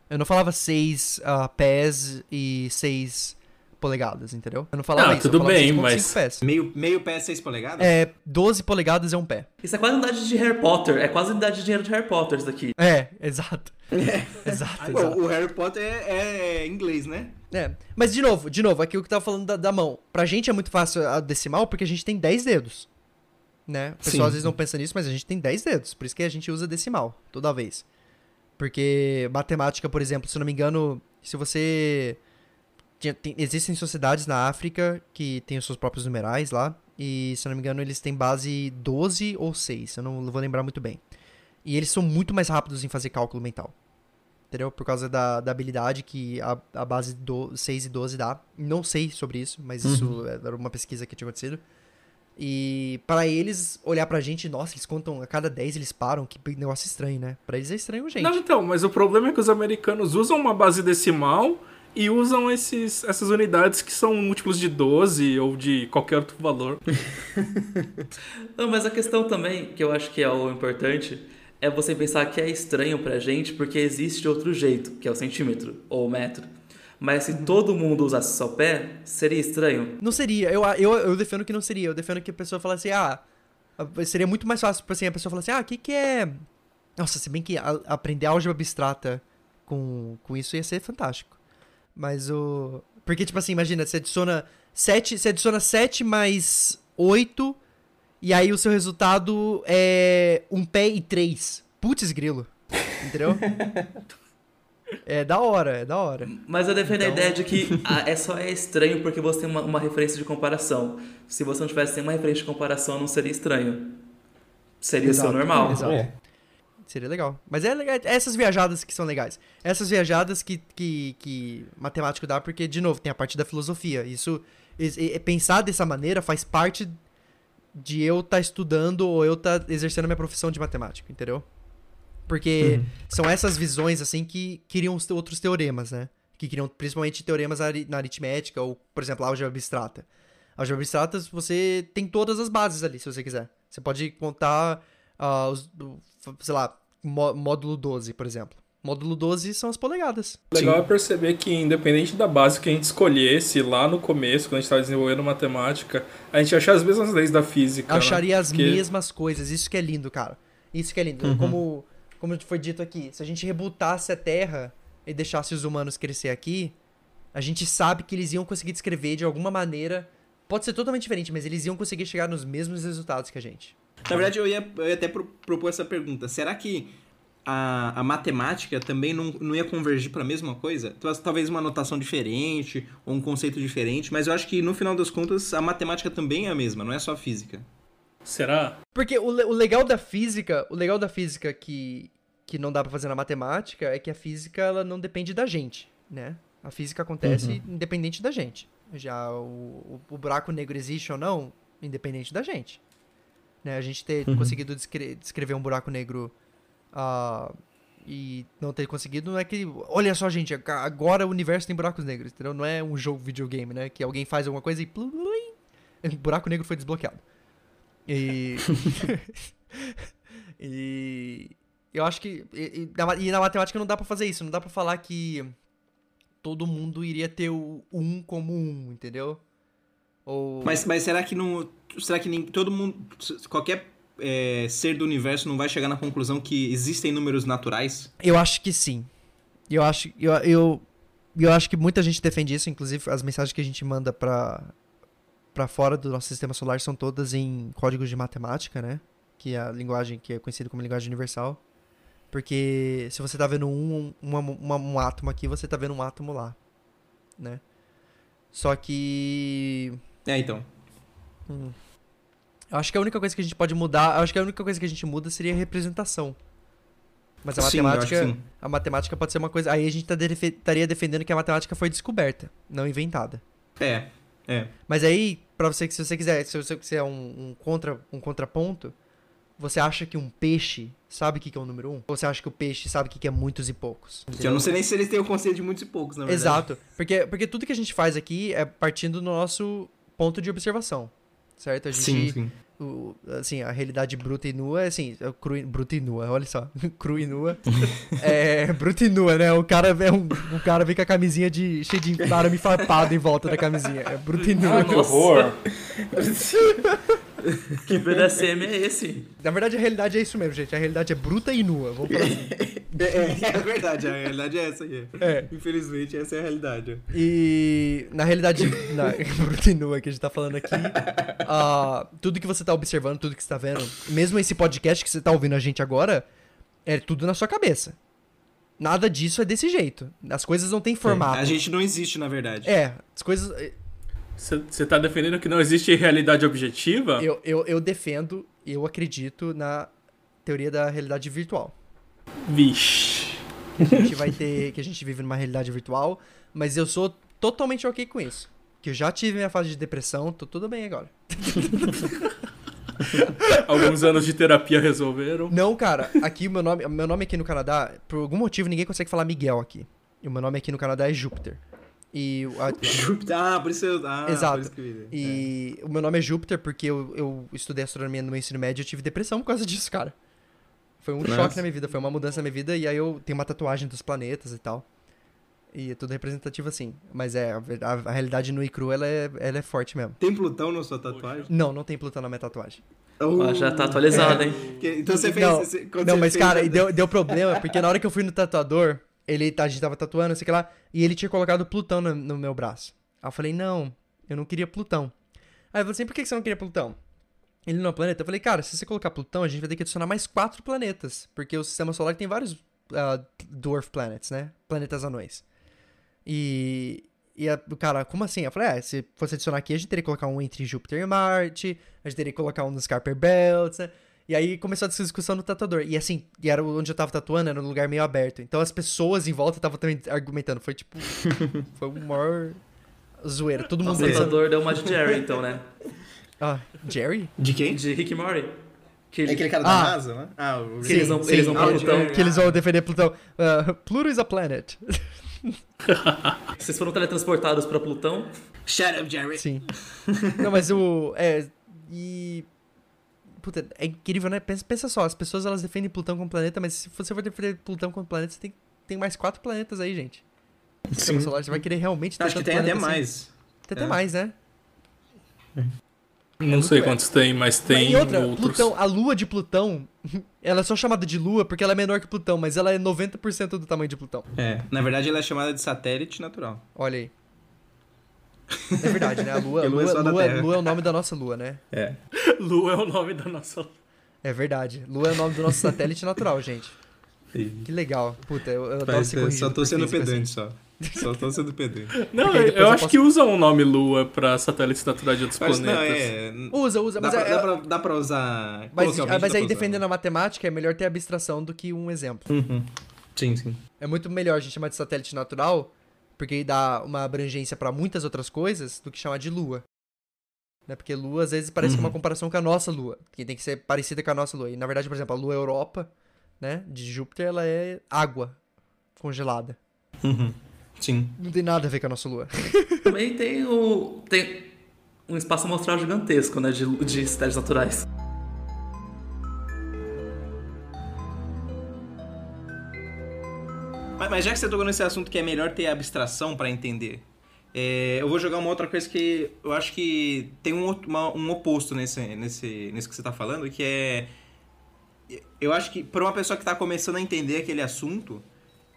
Eu não falava 6 ah, pés e 6 polegadas, entendeu? Eu não falava Ah, isso, tudo eu falava bem, 6.5 mas- pés. Meio, meio pé, 6 polegadas? É, 12 polegadas é um pé. Isso é quase a unidade de Harry Potter. É quase a unidade de dinheiro de Harry Potter isso daqui. É, exato. Exato, Pô, exato. o Harry Potter é, é inglês, né? É. Mas, de novo, de novo, aqui o que eu tava falando da, da mão. Pra gente é muito fácil a decimal porque a gente tem 10 dedos. Né? O pessoal Sim. às vezes não pensa nisso, mas a gente tem 10 dedos. Por isso que a gente usa decimal toda vez. Porque matemática, por exemplo, se eu não me engano, se você. Tinha- tem- existem sociedades na África que têm os seus próprios numerais lá. E, se eu não me engano, eles têm base 12 ou 6. Eu não vou lembrar muito bem. E eles são muito mais rápidos em fazer cálculo mental. Entendeu? Por causa da, da habilidade que a, a base do 6 e 12 dá. Não sei sobre isso, mas isso era uma pesquisa que tinha acontecido. E para eles olhar pra gente, nossa, eles contam a cada 10 eles param, que negócio estranho, né? Pra eles é estranho, gente. Não, então, mas o problema é que os americanos usam uma base decimal e usam esses, essas unidades que são múltiplos de 12 ou de qualquer outro valor. Não, mas a questão também, que eu acho que é o importante, é você pensar que é estranho pra gente porque existe outro jeito, que é o centímetro ou o metro. Mas se todo mundo usasse só o pé, seria estranho. Não seria. Eu, eu, eu defendo que não seria. Eu defendo que a pessoa falasse, ah, seria muito mais fácil, tipo assim, a pessoa falar assim, ah, o que que é... Nossa, se bem que a- aprender álgebra abstrata com, com isso ia ser fantástico. Mas o... Porque, tipo assim, imagina, você adiciona 7, você adiciona 7 mais 8, e aí o seu resultado é um pé e 3. Putz, grilo. Entendeu? é da hora, é da hora. Mas eu defendo a Então- ideia de que é só é estranho porque você tem uma, uma referência de comparação. Se você não tivesse nenhuma referência de comparação, não seria estranho. Seria Exato, seu normal. exato. É. Seria legal. Mas é legal, essas viajadas que são legais. Essas viajadas que, que, que matemático dá, porque, de novo, tem a parte da filosofia. Isso, es- e- pensar dessa maneira faz parte de eu estar estudando ou eu estar exercendo a minha profissão de matemático, entendeu? Porque são essas visões, assim, que criam outros teoremas, né? Que criam principalmente teoremas na aritmética ou, por exemplo, álgebra abstrata. Álgebra abstrata, você tem todas as bases ali, se você quiser. Você pode contar, ah, os, sei lá, módulo 12, por exemplo. Módulo 12 são as polegadas. Legal é perceber que, independente da base que a gente escolhesse lá no começo, quando a gente estava desenvolvendo matemática, a gente achar as mesmas leis da física. né? acharia as Porque- mesmas coisas. Isso que é lindo, cara. Isso que é lindo. Como, como foi dito aqui, se a gente rebutasse a Terra e deixasse os humanos crescer aqui, a gente sabe que eles iam conseguir descrever de alguma maneira. Pode ser totalmente diferente, mas eles iam conseguir chegar nos mesmos resultados que a gente. Na verdade, eu ia, eu ia até pro- propor essa pergunta. Será que a, a matemática também não, não ia convergir para a mesma coisa? Tal- Talvez uma notação diferente ou um conceito diferente, mas eu acho que no final das contas a matemática também é a mesma, não é só a física. Será? Porque o, o legal da física, o legal da física que, que não dá pra fazer na matemática é que a física ela não depende da gente, né? A física acontece independente da gente. Já o, o, o buraco negro existe ou não, independente da gente. Né? A gente ter Uhum. conseguido descre- descrever um buraco negro ah, e não ter conseguido não é que. Olha só, gente, ag- agora o universo tem buracos negros, entendeu? Não é um jogo videogame, né? Que alguém faz alguma coisa e. plu- plu- O buraco negro foi desbloqueado. E. e. Eu acho que. E, e na, ma- e na matemática não dá pra fazer isso. Não dá pra falar que todo mundo iria ter o um como um, entendeu? Ou. Mas, mas será que não. Será que nem todo mundo. Qualquer é, ser do universo não vai chegar na conclusão que existem números naturais? Eu acho que sim. Eu acho, eu, eu, eu acho que muita gente defende isso, inclusive as mensagens que a gente manda pra, pra fora do nosso sistema solar são todas em códigos de matemática, né? Que é a linguagem que é conhecida como linguagem universal. Porque se você tá vendo um, uma- uma- um átomo aqui, você tá vendo um átomo lá, né? Só que É, então. eu acho que a única coisa que a gente pode mudar, eu acho que a única coisa que a gente muda seria a representação. Mas a Sim, matemática, a matemática pode ser uma coisa. Aí a gente tá defe- estaria defendendo que a matemática foi descoberta, não inventada. É, é. Mas aí, pra você que se você quiser, se você quiser um, um contra um contraponto, você acha que um peixe sabe o que que é o número um? Ou você acha que o peixe sabe o que que é muitos e poucos? Que eu não sei nem se eles têm o conceito de muitos e poucos, na verdade. Exato. Porque, porque tudo que a gente faz aqui é partindo do nosso ponto de observação. Certo? A gente, Sim, sim. o- assim, a realidade bruta e nua é assim, é cru e, bruta e nua, olha só, cru e nua. é, bruta e nua, né? O cara é um, o cara vem com a camisinha de cheio de arame farpado em volta da camisinha. É bruta e nua. Que horror. Que BDSM é esse? Na verdade, a realidade é isso mesmo, gente. A realidade é bruta e nua. Vamos falar assim. É, é, é verdade, a realidade é essa aí. É. Infelizmente, essa é a realidade. E na realidade, na bruta e nua que a gente tá falando aqui, ah, tudo que você tá observando, tudo que você tá vendo, mesmo esse podcast que você tá ouvindo a gente agora, é tudo na sua cabeça. Nada disso é desse jeito. As coisas não têm formato. A gente não existe, na verdade. É, as coisas. Você tá defendendo que não existe realidade objetiva? Eu, eu, eu defendo, eu acredito na teoria da realidade virtual. Vixe. Que a gente vai ter. Que a gente vive numa realidade virtual, mas eu sou totalmente ok com isso. Que eu já tive minha fase de depressão, tô tudo bem agora. Alguns anos de terapia resolveram. Não, cara, aqui o meu nome, meu nome aqui no Canadá, por algum motivo ninguém consegue falar Miguel aqui. E o meu nome aqui no Canadá é Júpiter. E o- a- Ah, por isso eu. Ah, Exato. Por isso que eu... E o meu nome é Júpiter porque eu, eu estudei astronomia no meu ensino médio e eu tive depressão por causa disso, cara. Foi um Nossa. choque na minha vida, foi uma mudança na minha vida e aí eu tenho uma tatuagem dos planetas e tal. E é tudo representativo assim. Mas é, a, a- realidade no Icru, ela é, ela é forte mesmo. Tem Plutão na sua tatuagem? Não, não tem Plutão na minha tatuagem. Ó, já tá atualizado, hein? Que- Então você fez. Não, não você mas fez cara, e deu, deu problema, porque na hora que eu fui no tatuador, ele, tá- a gente tava tatuando, sei lá, e ele tinha colocado Plutão no, no meu braço. Aí eu falei, não, eu não queria Plutão. Aí eu falei assim, por que você não queria Plutão? Ele não é um planeta? Eu falei, cara, se você colocar Plutão, a gente vai ter que adicionar mais quatro planetas. Porque o sistema solar tem vários ah, dwarf planets, né? Planetas anões. E. E a- o cara, como assim? Eu falei, é, se fosse adicionar aqui, a gente teria que colocar um entre Júpiter e Marte, a gente teria que colocar um nos Kuiper Belts, né? E aí começou essa discussão no tatuador. E assim, e era onde eu tava tatuando, era um lugar meio aberto. Então as pessoas em volta estavam também argumentando. Foi tipo. foi o maior zoeira. Todo O mundo pensando. tatuador deu uma de Jerry, então, né? Ah, Jerry? De quem? De Rick Morty. Que É ele- aquele cara da Ah. NASA, né? Ah, o Que eles não- sim. eles não Ah, o Plutão. Que eles vão defender Plutão. Ah, Pluto is a planet. Vocês foram teletransportados pra Plutão? Shut up, Jerry. Sim. Não, mas o. É. E. Puta, é incrível, né? Pensa, pensa só, as pessoas elas defendem Plutão como planeta, mas se você for defender Plutão como planeta, você tem, tem mais quatro planetas aí, gente. Sim. solar, você vai querer realmente ter Acho que tem até assim. mais. Tem até É. mais, né? Não sei muito quantos tem, mas tem e outra, outros. Plutão, a lua de Plutão, ela é só chamada de lua porque ela é menor que Plutão, mas ela é 90% do tamanho de Plutão. É, na verdade ela é chamada de satélite natural. Olha aí. É verdade, né? A lua, Porque a lua é lua, lua, lua é o nome da nossa lua, né? É. Lu é o nome da nossa. É verdade. Lua é o nome do nosso satélite natural, gente. Que legal. Puta, eu, eu adoro Mas, ser só tô sendo físico, assim. pedante só. Só tô sendo pedante. Não, eu eu acho posso- que usam o nome Lua pra satélites naturais de outros Mas não, planetas. é. Usa, usa, Dá mas, pra, é- dá, pra, dá pra usar. mas, coloquialmente, mas aí defendendo a matemática é melhor ter abstração do que um exemplo. Uhum. Sim, sim. É muito melhor a gente chamar de satélite natural, Porque dá uma abrangência pra muitas outras coisas do que chamar de lua. Né? Porque lua, às vezes, parece Uhum. uma comparação com a nossa lua. Que tem que ser parecida com a nossa lua. E, na verdade, por exemplo, a lua Europa, né? De Júpiter, ela é água congelada. Uhum. Sim. Não tem nada a ver com a nossa lua. Também tem o. Tem um espaço amostral gigantesco, né? De, de cidades naturais. Mas, já que você tocou nesse assunto que é melhor ter abstração pra entender, é, eu vou jogar uma outra coisa que eu acho que tem um, uma- um oposto nesse, nesse, nisso que você tá falando, que é. Eu acho que pra uma pessoa que tá começando a entender aquele assunto,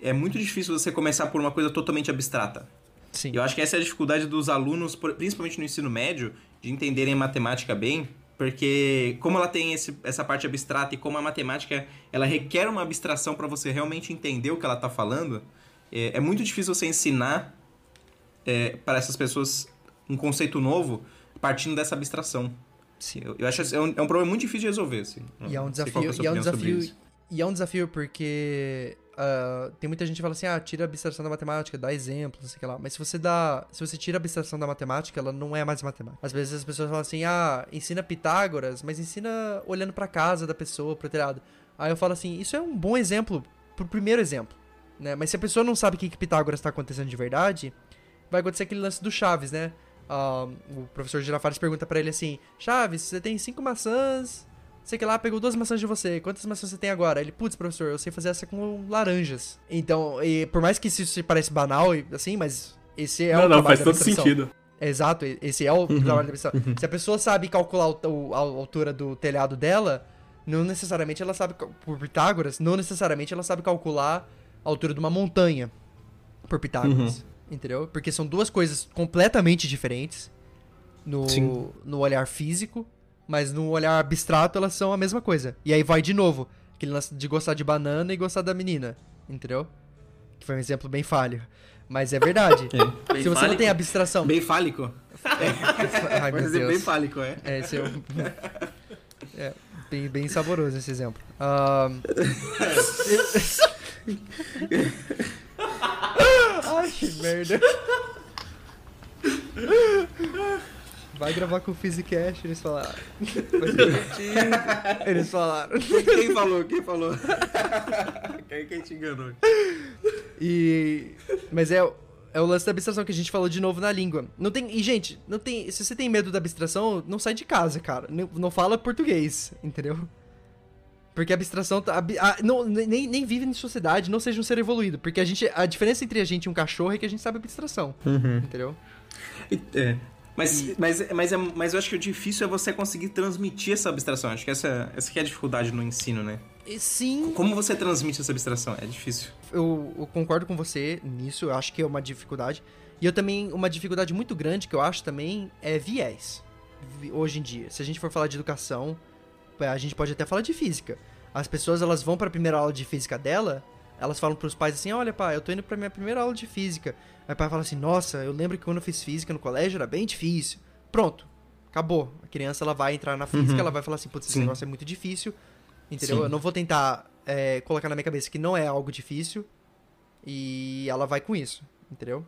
é muito difícil você começar por uma coisa totalmente abstrata. Sim. Eu acho que essa é a dificuldade dos alunos, principalmente no ensino médio, de entenderem matemática bem, porque como ela tem esse- essa parte abstrata e como a matemática ela requer uma abstração para você realmente entender o que ela está falando, é, é muito difícil você ensinar para essas pessoas um conceito novo partindo dessa abstração. Sim. Eu, eu acho que é um, é um problema muito difícil de resolver. Assim. E é um que desafio, e é um desafio, e é um desafio porque ah, tem muita gente que fala assim, ah, tira a abstração da matemática, dá exemplo, sei lá. Mas se você dá, se você tira a abstração da matemática, ela não é mais matemática. Às vezes as pessoas falam assim, ah, ensina Pitágoras, mas ensina olhando pra casa da pessoa, pro telhado. Aí eu falo assim, isso é um bom exemplo pro primeiro exemplo, né? Mas se a pessoa não sabe o que, que Pitágoras tá acontecendo de verdade, vai acontecer aquele lance do Chaves, né? Ah, o professor Girafales pergunta pra ele assim: Chaves, você tem cinco maçãs, sei que lá, pegou duas maçãs de você. Quantas maçãs você tem agora? Ele, putz, professor, eu sei fazer essa com laranjas. Então, e por mais que isso se pareça banal, e assim, mas esse é o não, não, faz todo sentido. Exato, esse é o trabalho da abstração. Se a pessoa sabe calcular o- a altura do telhado dela, não necessariamente ela sabe, por Pitágoras, não necessariamente ela sabe calcular a altura de uma montanha por Pitágoras. Entendeu? Porque são duas coisas completamente diferentes no, Sim. no olhar físico, mas no olhar abstrato elas são a mesma coisa. E aí vai de novo, aquele lance de gostar de banana e gostar da menina. Entendeu? Que foi um exemplo bem falho. Mas é verdade. Bem Se você não fálico. tem abstração. Bem fálico. Ai, meu dizer bem fálico, é. É, esse é, um... é bem, bem saboroso esse exemplo. Ahn. Ai, que merda. Vai gravar com o Physicast, eles falaram. Eles falaram. Quem, falou? Quem falou? quem, quem te enganou? E. Mas é, é o lance da abstração que a gente falou de novo na língua. Não tem. E, gente, não tem. Se você tem medo da abstração, não sai de casa, cara. Não, não fala português, entendeu? Porque a abstração. tá- ab- a- não, nem, nem vive em sociedade, não seja um ser evoluído. Porque a gente. A diferença entre a gente e um cachorro é que a gente sabe abstração. Entendeu? E- É. Mas, mas, mas, é, mas eu acho que o difícil é você conseguir transmitir essa abstração. Acho que essa, essa que é a dificuldade no ensino, né? E sim. Como você transmite essa abstração? É difícil. eu, eu concordo com você nisso, eu acho que é uma dificuldade. E eu também, uma dificuldade muito grande que eu acho também é viés. Vi- Hoje em dia, se a gente for falar de educação, a gente pode até falar de física. As pessoas, elas vão pra primeira aula de física dela, elas falam pros pais assim, olha pai, eu tô indo pra minha primeira aula de física. Aí o pai fala assim, nossa, eu lembro que quando eu fiz física no colégio era bem difícil. Pronto, acabou. A criança, ela vai entrar na física, Uhum. ela vai falar assim, putz, esse Sim. negócio é muito difícil. Entendeu? Sim. Eu não vou tentar é, colocar na minha cabeça que não é algo difícil. E ela vai com isso, entendeu?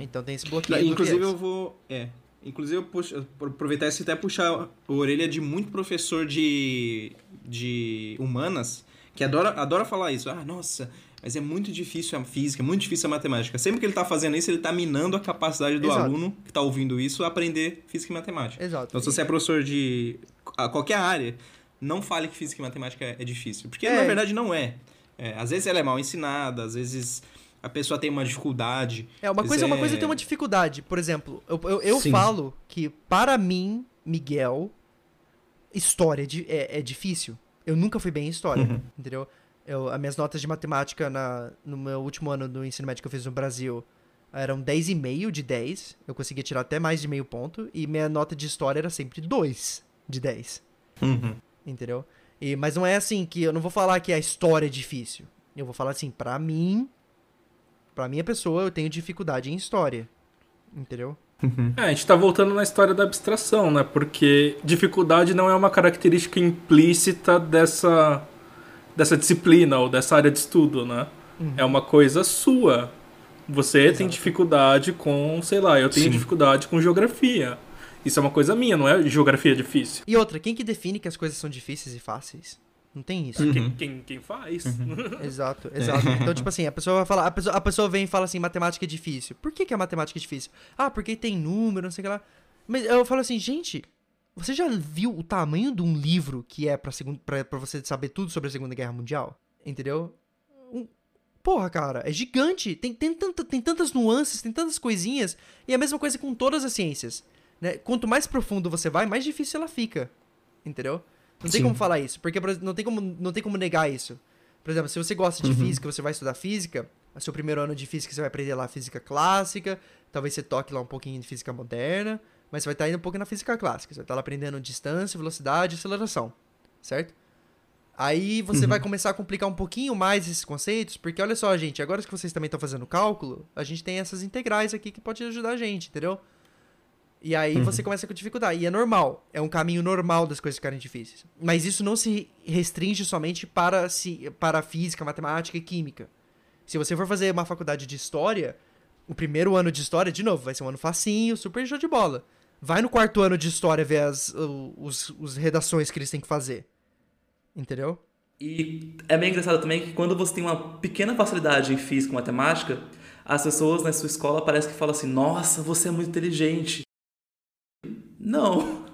Então tem esse bloqueio. Inclusive viés. eu vou. É. Inclusive eu puxo, aproveitar isso e até puxar a orelha de muito professor de, de humanas que adora, adora falar isso. Ah, nossa, mas é muito difícil a física, muito difícil a matemática. Sempre que ele tá fazendo isso, ele tá minando a capacidade do Exato. aluno que tá ouvindo isso a aprender física e matemática. Exato. Então, se você é professor de qualquer área, não fale que física e matemática é é difícil. Porque, É. na verdade, não é. É, Às vezes ela é mal ensinada, às vezes a pessoa tem uma dificuldade. É, uma coisa, vezes uma coisa é ter uma dificuldade. Por exemplo, eu, eu, eu falo que, para mim, Miguel, história de- é, é difícil. Eu nunca fui bem em história, Uhum. entendeu? Eu, as minhas notas de matemática na, no meu último ano do ensino médio que eu fiz no Brasil eram 10,5 de 10. Eu conseguia tirar até mais de meio ponto. E minha nota de história era sempre 2 de 10. Uhum. Entendeu? E, mas não é assim que eu não vou falar que a história é difícil. Eu vou falar assim, pra mim, pra minha pessoa, eu tenho dificuldade em história. Entendeu? É, a gente tá voltando na história da abstração, né? Porque dificuldade não é uma característica implícita dessa, dessa disciplina ou dessa área de estudo, né? É uma coisa sua. Você Exato. tem dificuldade com, sei lá, eu tenho Sim. dificuldade com geografia. Isso é uma coisa minha, não é geografia difícil. E outra, quem que define que as coisas são difíceis e fáceis? Não tem isso. Uhum. Quem, quem, quem, faz. Uhum. exato, exato. Então, tipo assim, a pessoa vai falar, a pessoa, a pessoa vem e fala assim, matemática é difícil. Por que, que a matemática é difícil? Ah, porque tem número, não sei o que lá. Mas eu falo assim, gente, você já viu o tamanho de um livro que é pra, segundo, pra, pra você saber tudo sobre a Segunda Guerra Mundial? Entendeu? Um, porra, cara, é gigante. Tem, tem, tanta, tem tantas nuances, tem tantas coisinhas. E é a mesma coisa com todas as ciências. Né? Quanto mais profundo você vai, mais difícil ela fica. Entendeu? Não tem Sim. como falar isso, porque não tem como, não tem como negar isso. Por exemplo, se você gosta de uhum. física, você vai estudar física, no seu primeiro ano de física você vai aprender lá física clássica, talvez você toque lá um pouquinho de física moderna, mas você vai estar indo um pouco na física clássica, você vai estar lá aprendendo distância, velocidade e aceleração, certo? Aí você uhum. vai começar a complicar um pouquinho mais esses conceitos, porque olha só, gente, agora que vocês também estão fazendo cálculo, a gente tem essas integrais aqui que pode ajudar a gente, entendeu? E aí uhum. você começa com dificuldade. E é normal. É um caminho normal das coisas ficarem difíceis. Mas isso não se restringe somente para, si, para física, matemática e química. Se você for fazer uma faculdade de história, o primeiro ano de história, de novo, vai ser um ano facinho, super show de bola. Vai no quarto ano de história ver as os, os redações que eles têm que fazer. Entendeu? E é bem engraçado também que quando você tem uma pequena facilidade em física e matemática, as pessoas na sua escola parecem que falam assim: Nossa, você é muito inteligente. Não.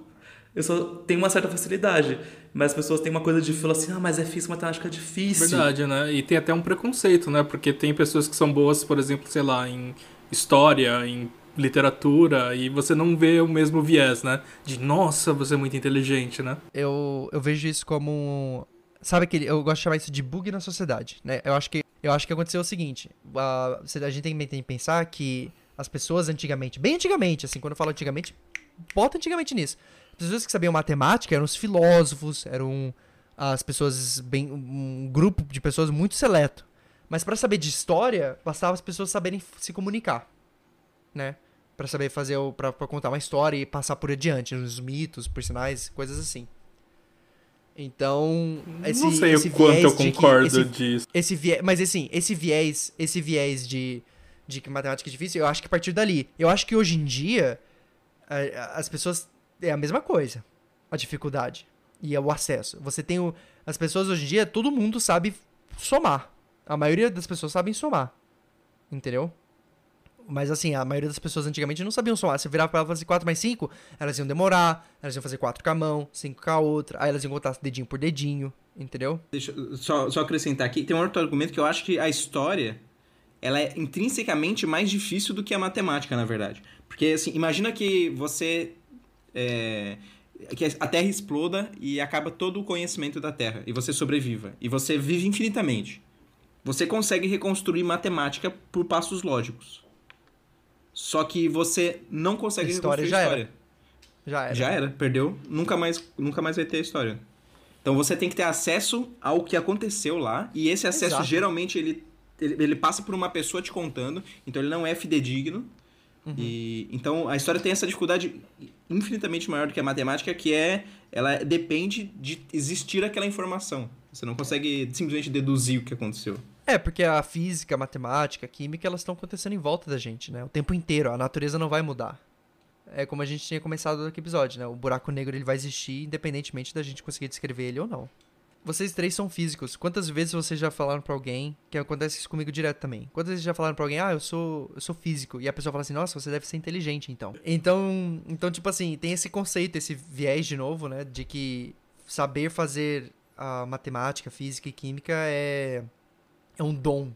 Eu só tenho uma certa facilidade. Mas as pessoas têm uma coisa de falar assim, ah, mas é física, matemática é difícil. Verdade, né? E tem até um preconceito, né? Porque tem pessoas que são boas, por exemplo, sei lá, em história, em literatura, e você não vê o mesmo viés, né? De, nossa, você é muito inteligente, né? Eu, eu vejo isso como... Sabe aquele... Eu gosto de chamar isso de bug na sociedade, né? Eu acho que, eu acho que aconteceu o seguinte. A, a gente tem que pensar que as pessoas antigamente, bem antigamente, assim, quando eu falo antigamente, bota antigamente nisso. As pessoas que sabiam matemática eram os filósofos, eram as pessoas bem um grupo de pessoas muito seleto. Mas para saber de história, bastava as pessoas saberem se comunicar, né? Para saber fazer para contar uma história e passar por adiante, os mitos, personagens, coisas assim. Então, esse, não sei esse o quanto eu concordo esse, disso. Esse viés, mas assim, esse viés, esse viés de de que matemática é difícil, eu acho que a partir dali. Eu acho que hoje em dia as pessoas é a mesma coisa, a dificuldade e o acesso. Você tem o, as pessoas hoje em dia, todo mundo sabe somar. A maioria das pessoas sabem somar. Entendeu? Mas assim, a maioria das pessoas antigamente não sabiam somar. Você virava pra ela fazer 4 mais 5, elas iam demorar, elas iam fazer 4 com a mão, 5 com a outra, aí elas iam contar dedinho por dedinho, entendeu? Deixa eu só, só acrescentar aqui, tem um outro argumento que eu acho que a história ela é intrinsecamente mais difícil do que a matemática, na verdade. Porque, assim, imagina que você. É, que a Terra exploda e acaba todo o conhecimento da Terra. E você sobreviva. E você vive infinitamente. Você consegue reconstruir matemática por passos lógicos. Só que você não consegue história reconstruir já história. Era. Já era. Já era, perdeu. Nunca mais, nunca mais vai ter história. Então você tem que ter acesso ao que aconteceu lá. E esse acesso, Exato. geralmente, ele, ele, ele passa por uma pessoa te contando. Então ele não é fidedigno. Uhum. E, então a história tem essa dificuldade infinitamente maior do que a matemática, que é ela depende de existir aquela informação. Você não consegue simplesmente deduzir o que aconteceu. É, porque a física, a matemática, a química, elas estão acontecendo em volta da gente, né? O tempo inteiro. A natureza não vai mudar. É como a gente tinha começado no episódio, né? O buraco negro ele vai existir independentemente da gente conseguir descrever ele ou não. Vocês três são físicos. Quantas vezes vocês já falaram para alguém, que acontece isso comigo direto também. Quantas vezes já falaram para alguém: "Ah, eu sou, eu sou físico". E a pessoa fala assim: "Nossa, você deve ser inteligente, então". Então, então tipo assim, tem esse conceito, esse viés de novo, né, de que saber fazer a matemática, física e química é é um dom.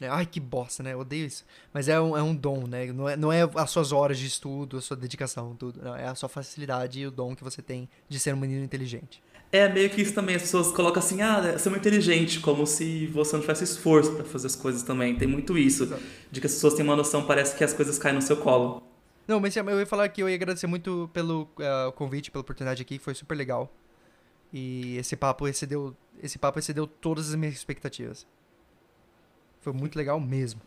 Né? Ai, que bosta, né? Eu odeio isso. Mas é um, é um dom, né? Não é, não é as suas horas de estudo, a sua dedicação, tudo. Não, é a sua facilidade e o dom que você tem de ser um menino inteligente. É meio que isso também, as pessoas colocam assim, ah, você é muito inteligente, como se você não tivesse esforço para fazer as coisas também. Tem muito isso, Exato. de que as pessoas têm uma noção, parece que as coisas caem no seu colo. Não, mas eu ia falar que eu ia agradecer muito pelo uh, convite, pela oportunidade aqui, foi super legal. E esse papo excedeu, esse papo excedeu todas as minhas expectativas. Foi muito legal mesmo.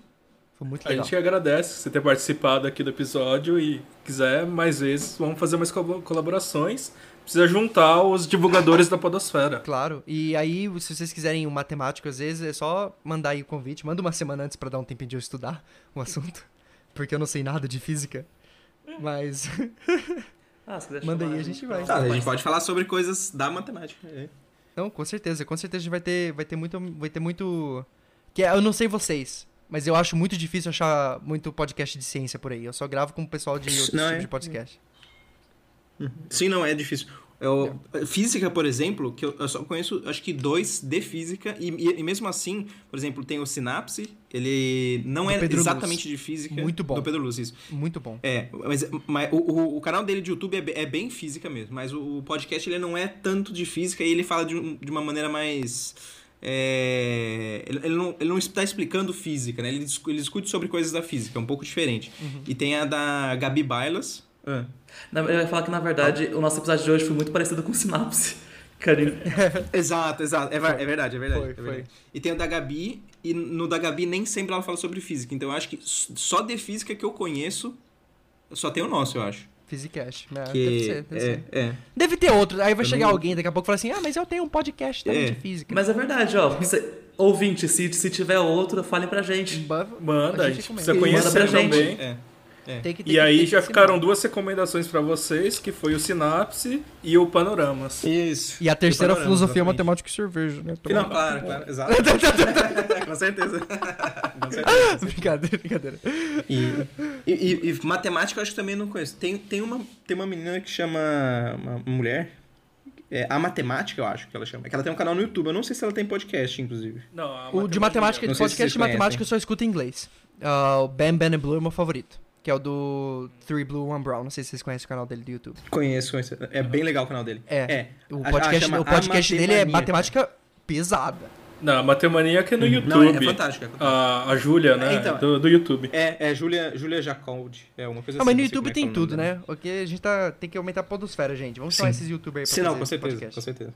Foi muito A legal. gente agradece você ter participado aqui do episódio e quiser mais vezes, vamos fazer mais co- colaborações. Precisa juntar os divulgadores da podosfera. Claro. E aí, se vocês quiserem um matemático, às vezes, é só mandar aí o convite. Manda uma semana antes pra dar um tempinho de eu estudar o assunto. Porque eu não sei nada de física. Mas. Ah, se quiser Manda aí, a gente vai. Tá, a gente pode falar sobre coisas da matemática. é. Não, com certeza. Com certeza a gente vai ter, vai ter muito. Vai ter muito. Que é- eu não sei vocês. Mas eu acho muito difícil achar muito podcast de ciência por aí. Eu só gravo com o pessoal de outros Não, tipos é. de podcast. Sim, não, é difícil. Eu, Física, por exemplo, que eu, eu só conheço, acho que dois de física, e, e- e mesmo assim, por exemplo, tem o Sinapse, ele não Do é Pedro exatamente Luz. de física. Muito bom. Do Pedro Luz, isso. Muito bom. É, mas, mas o, o, o canal dele de YouTube é, é bem física mesmo, mas o, podcast ele não é tanto de física e ele fala de, um- de uma maneira mais. é, ele, ele não, ele não está explicando física, né? Ele, ele discute sobre coisas da física, é um pouco diferente. E tem a da Gabi Bailas. Ah. Na- Eu ia falar que, na verdade, o nosso episódio de hoje foi muito parecido com Sinapse. Carinho. Exato, exato. É, é verdade, é verdade. Foi, é foi. verdade. E tem o da Gabi, e no da Gabi nem sempre ela fala sobre física. Então eu acho que só de física que eu conheço, só tem o nosso, eu acho. Physicast. É, Que deve ser, deve é, ser. é. Deve ter outro. Aí vai Eu chegar não- alguém daqui a pouco e falar assim: ah, mas eu tenho um podcast também É. de física. Mas é verdade, ó. Você, ouvinte, se, se tiver outro, falem pra gente. Manda, a gente recomenda. precisa conhecer Manda pra gente. É. Tem que- tem E que- aí tem já que ficaram duas recomendações pra vocês, que foi o Sinapse e o Panoramas. Isso. E a terceira, Panorama, filosofia, exatamente. matemática e cerveja, né? Não, claro, claro, exato. Com certeza. Com certeza. brincadeira, brincadeira. E, e, e- e matemática eu acho que também não conheço. Tem, tem, uma, tem uma menina que chama. Uma mulher. É, a matemática, eu acho que ela chama. É que ela tem um canal no YouTube. Eu não sei se ela tem podcast, inclusive. Não, a O de matemática, Não se podcast de matemática eu só escuto em inglês. Ah, o Ben Ben Blue é o meu favorito. Que é o do Three Blue, One Brown. Não sei se vocês conhecem o canal dele do YouTube. Conheço, conheço. É bem legal o canal dele. É. O A- a podcast, o podcast dele é matemática pesada. Não, a Matemaníaca é no YouTube. Não, é, é fantástico. É. A, a Júlia, né? É, então. do, do YouTube. é, é Julia, Julia Jacold. É uma coisa Ah, assim. mas no YouTube é tem é o tudo, né? Porque a gente tá, tem que aumentar a podosfera, gente. Vamos chamar Sim. esses youtubers aí Sim, pra não, com certeza, podcast. com certeza.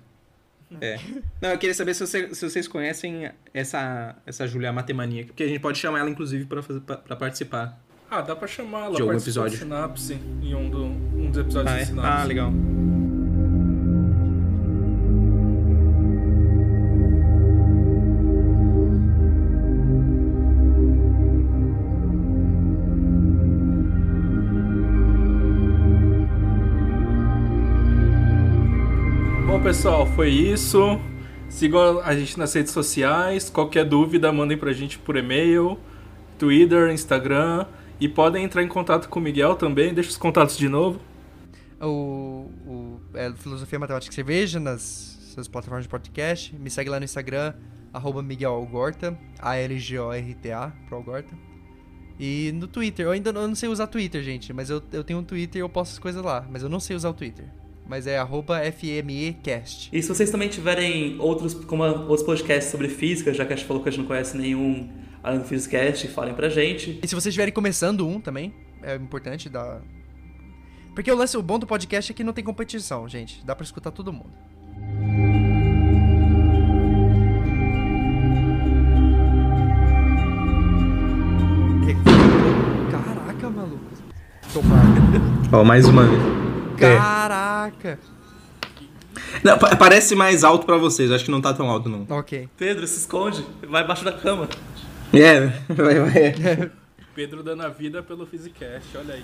É. Não, eu queria saber se, você- se vocês conhecem essa, essa Julia Matemaníaca, porque a gente pode chamar ela, inclusive, pra, fazer, pra, pra participar. Ah, dá pra chamar ela De algum episódio. Sinapse em um, do, um dos episódios Ah, do é? Sinapse. ah, legal. Bom, pessoal, foi isso. Sigam a gente nas redes sociais. Qualquer dúvida, mandem pra gente por e-mail, Twitter, Instagram. E podem entrar em contato com o Miguel também. Deixa os contatos de novo. O, o é, Filosofia Matemática e Cerveja nas suas plataformas de podcast. Me segue lá no Instagram, arroba Miguel Algorta, A-L-G-O-R-T-A, pro Algorta. E no Twitter, eu ainda não, eu não sei usar Twitter, gente, mas eu, eu tenho um Twitter e eu posto as coisas lá, mas eu não sei usar o Twitter. Mas é arroba FMEcast. E se vocês também tiverem outros, como outros podcasts sobre física, já que a gente falou que a gente não conhece nenhum além do Physicast, falem pra gente. E se vocês estiverem começando um também, é importante dar. Porque o lance, o bom do podcast é que não tem competição, gente. Dá pra escutar todo mundo. Caraca, maluco. Ó, mais uma vez. Caraca. Não, pa- parece mais alto pra vocês, acho que não tá tão alto, não. Ok. Pedro, se esconde, vai embaixo da cama. É, vai, vai. Pedro dando a vida pelo Physicast, olha aí.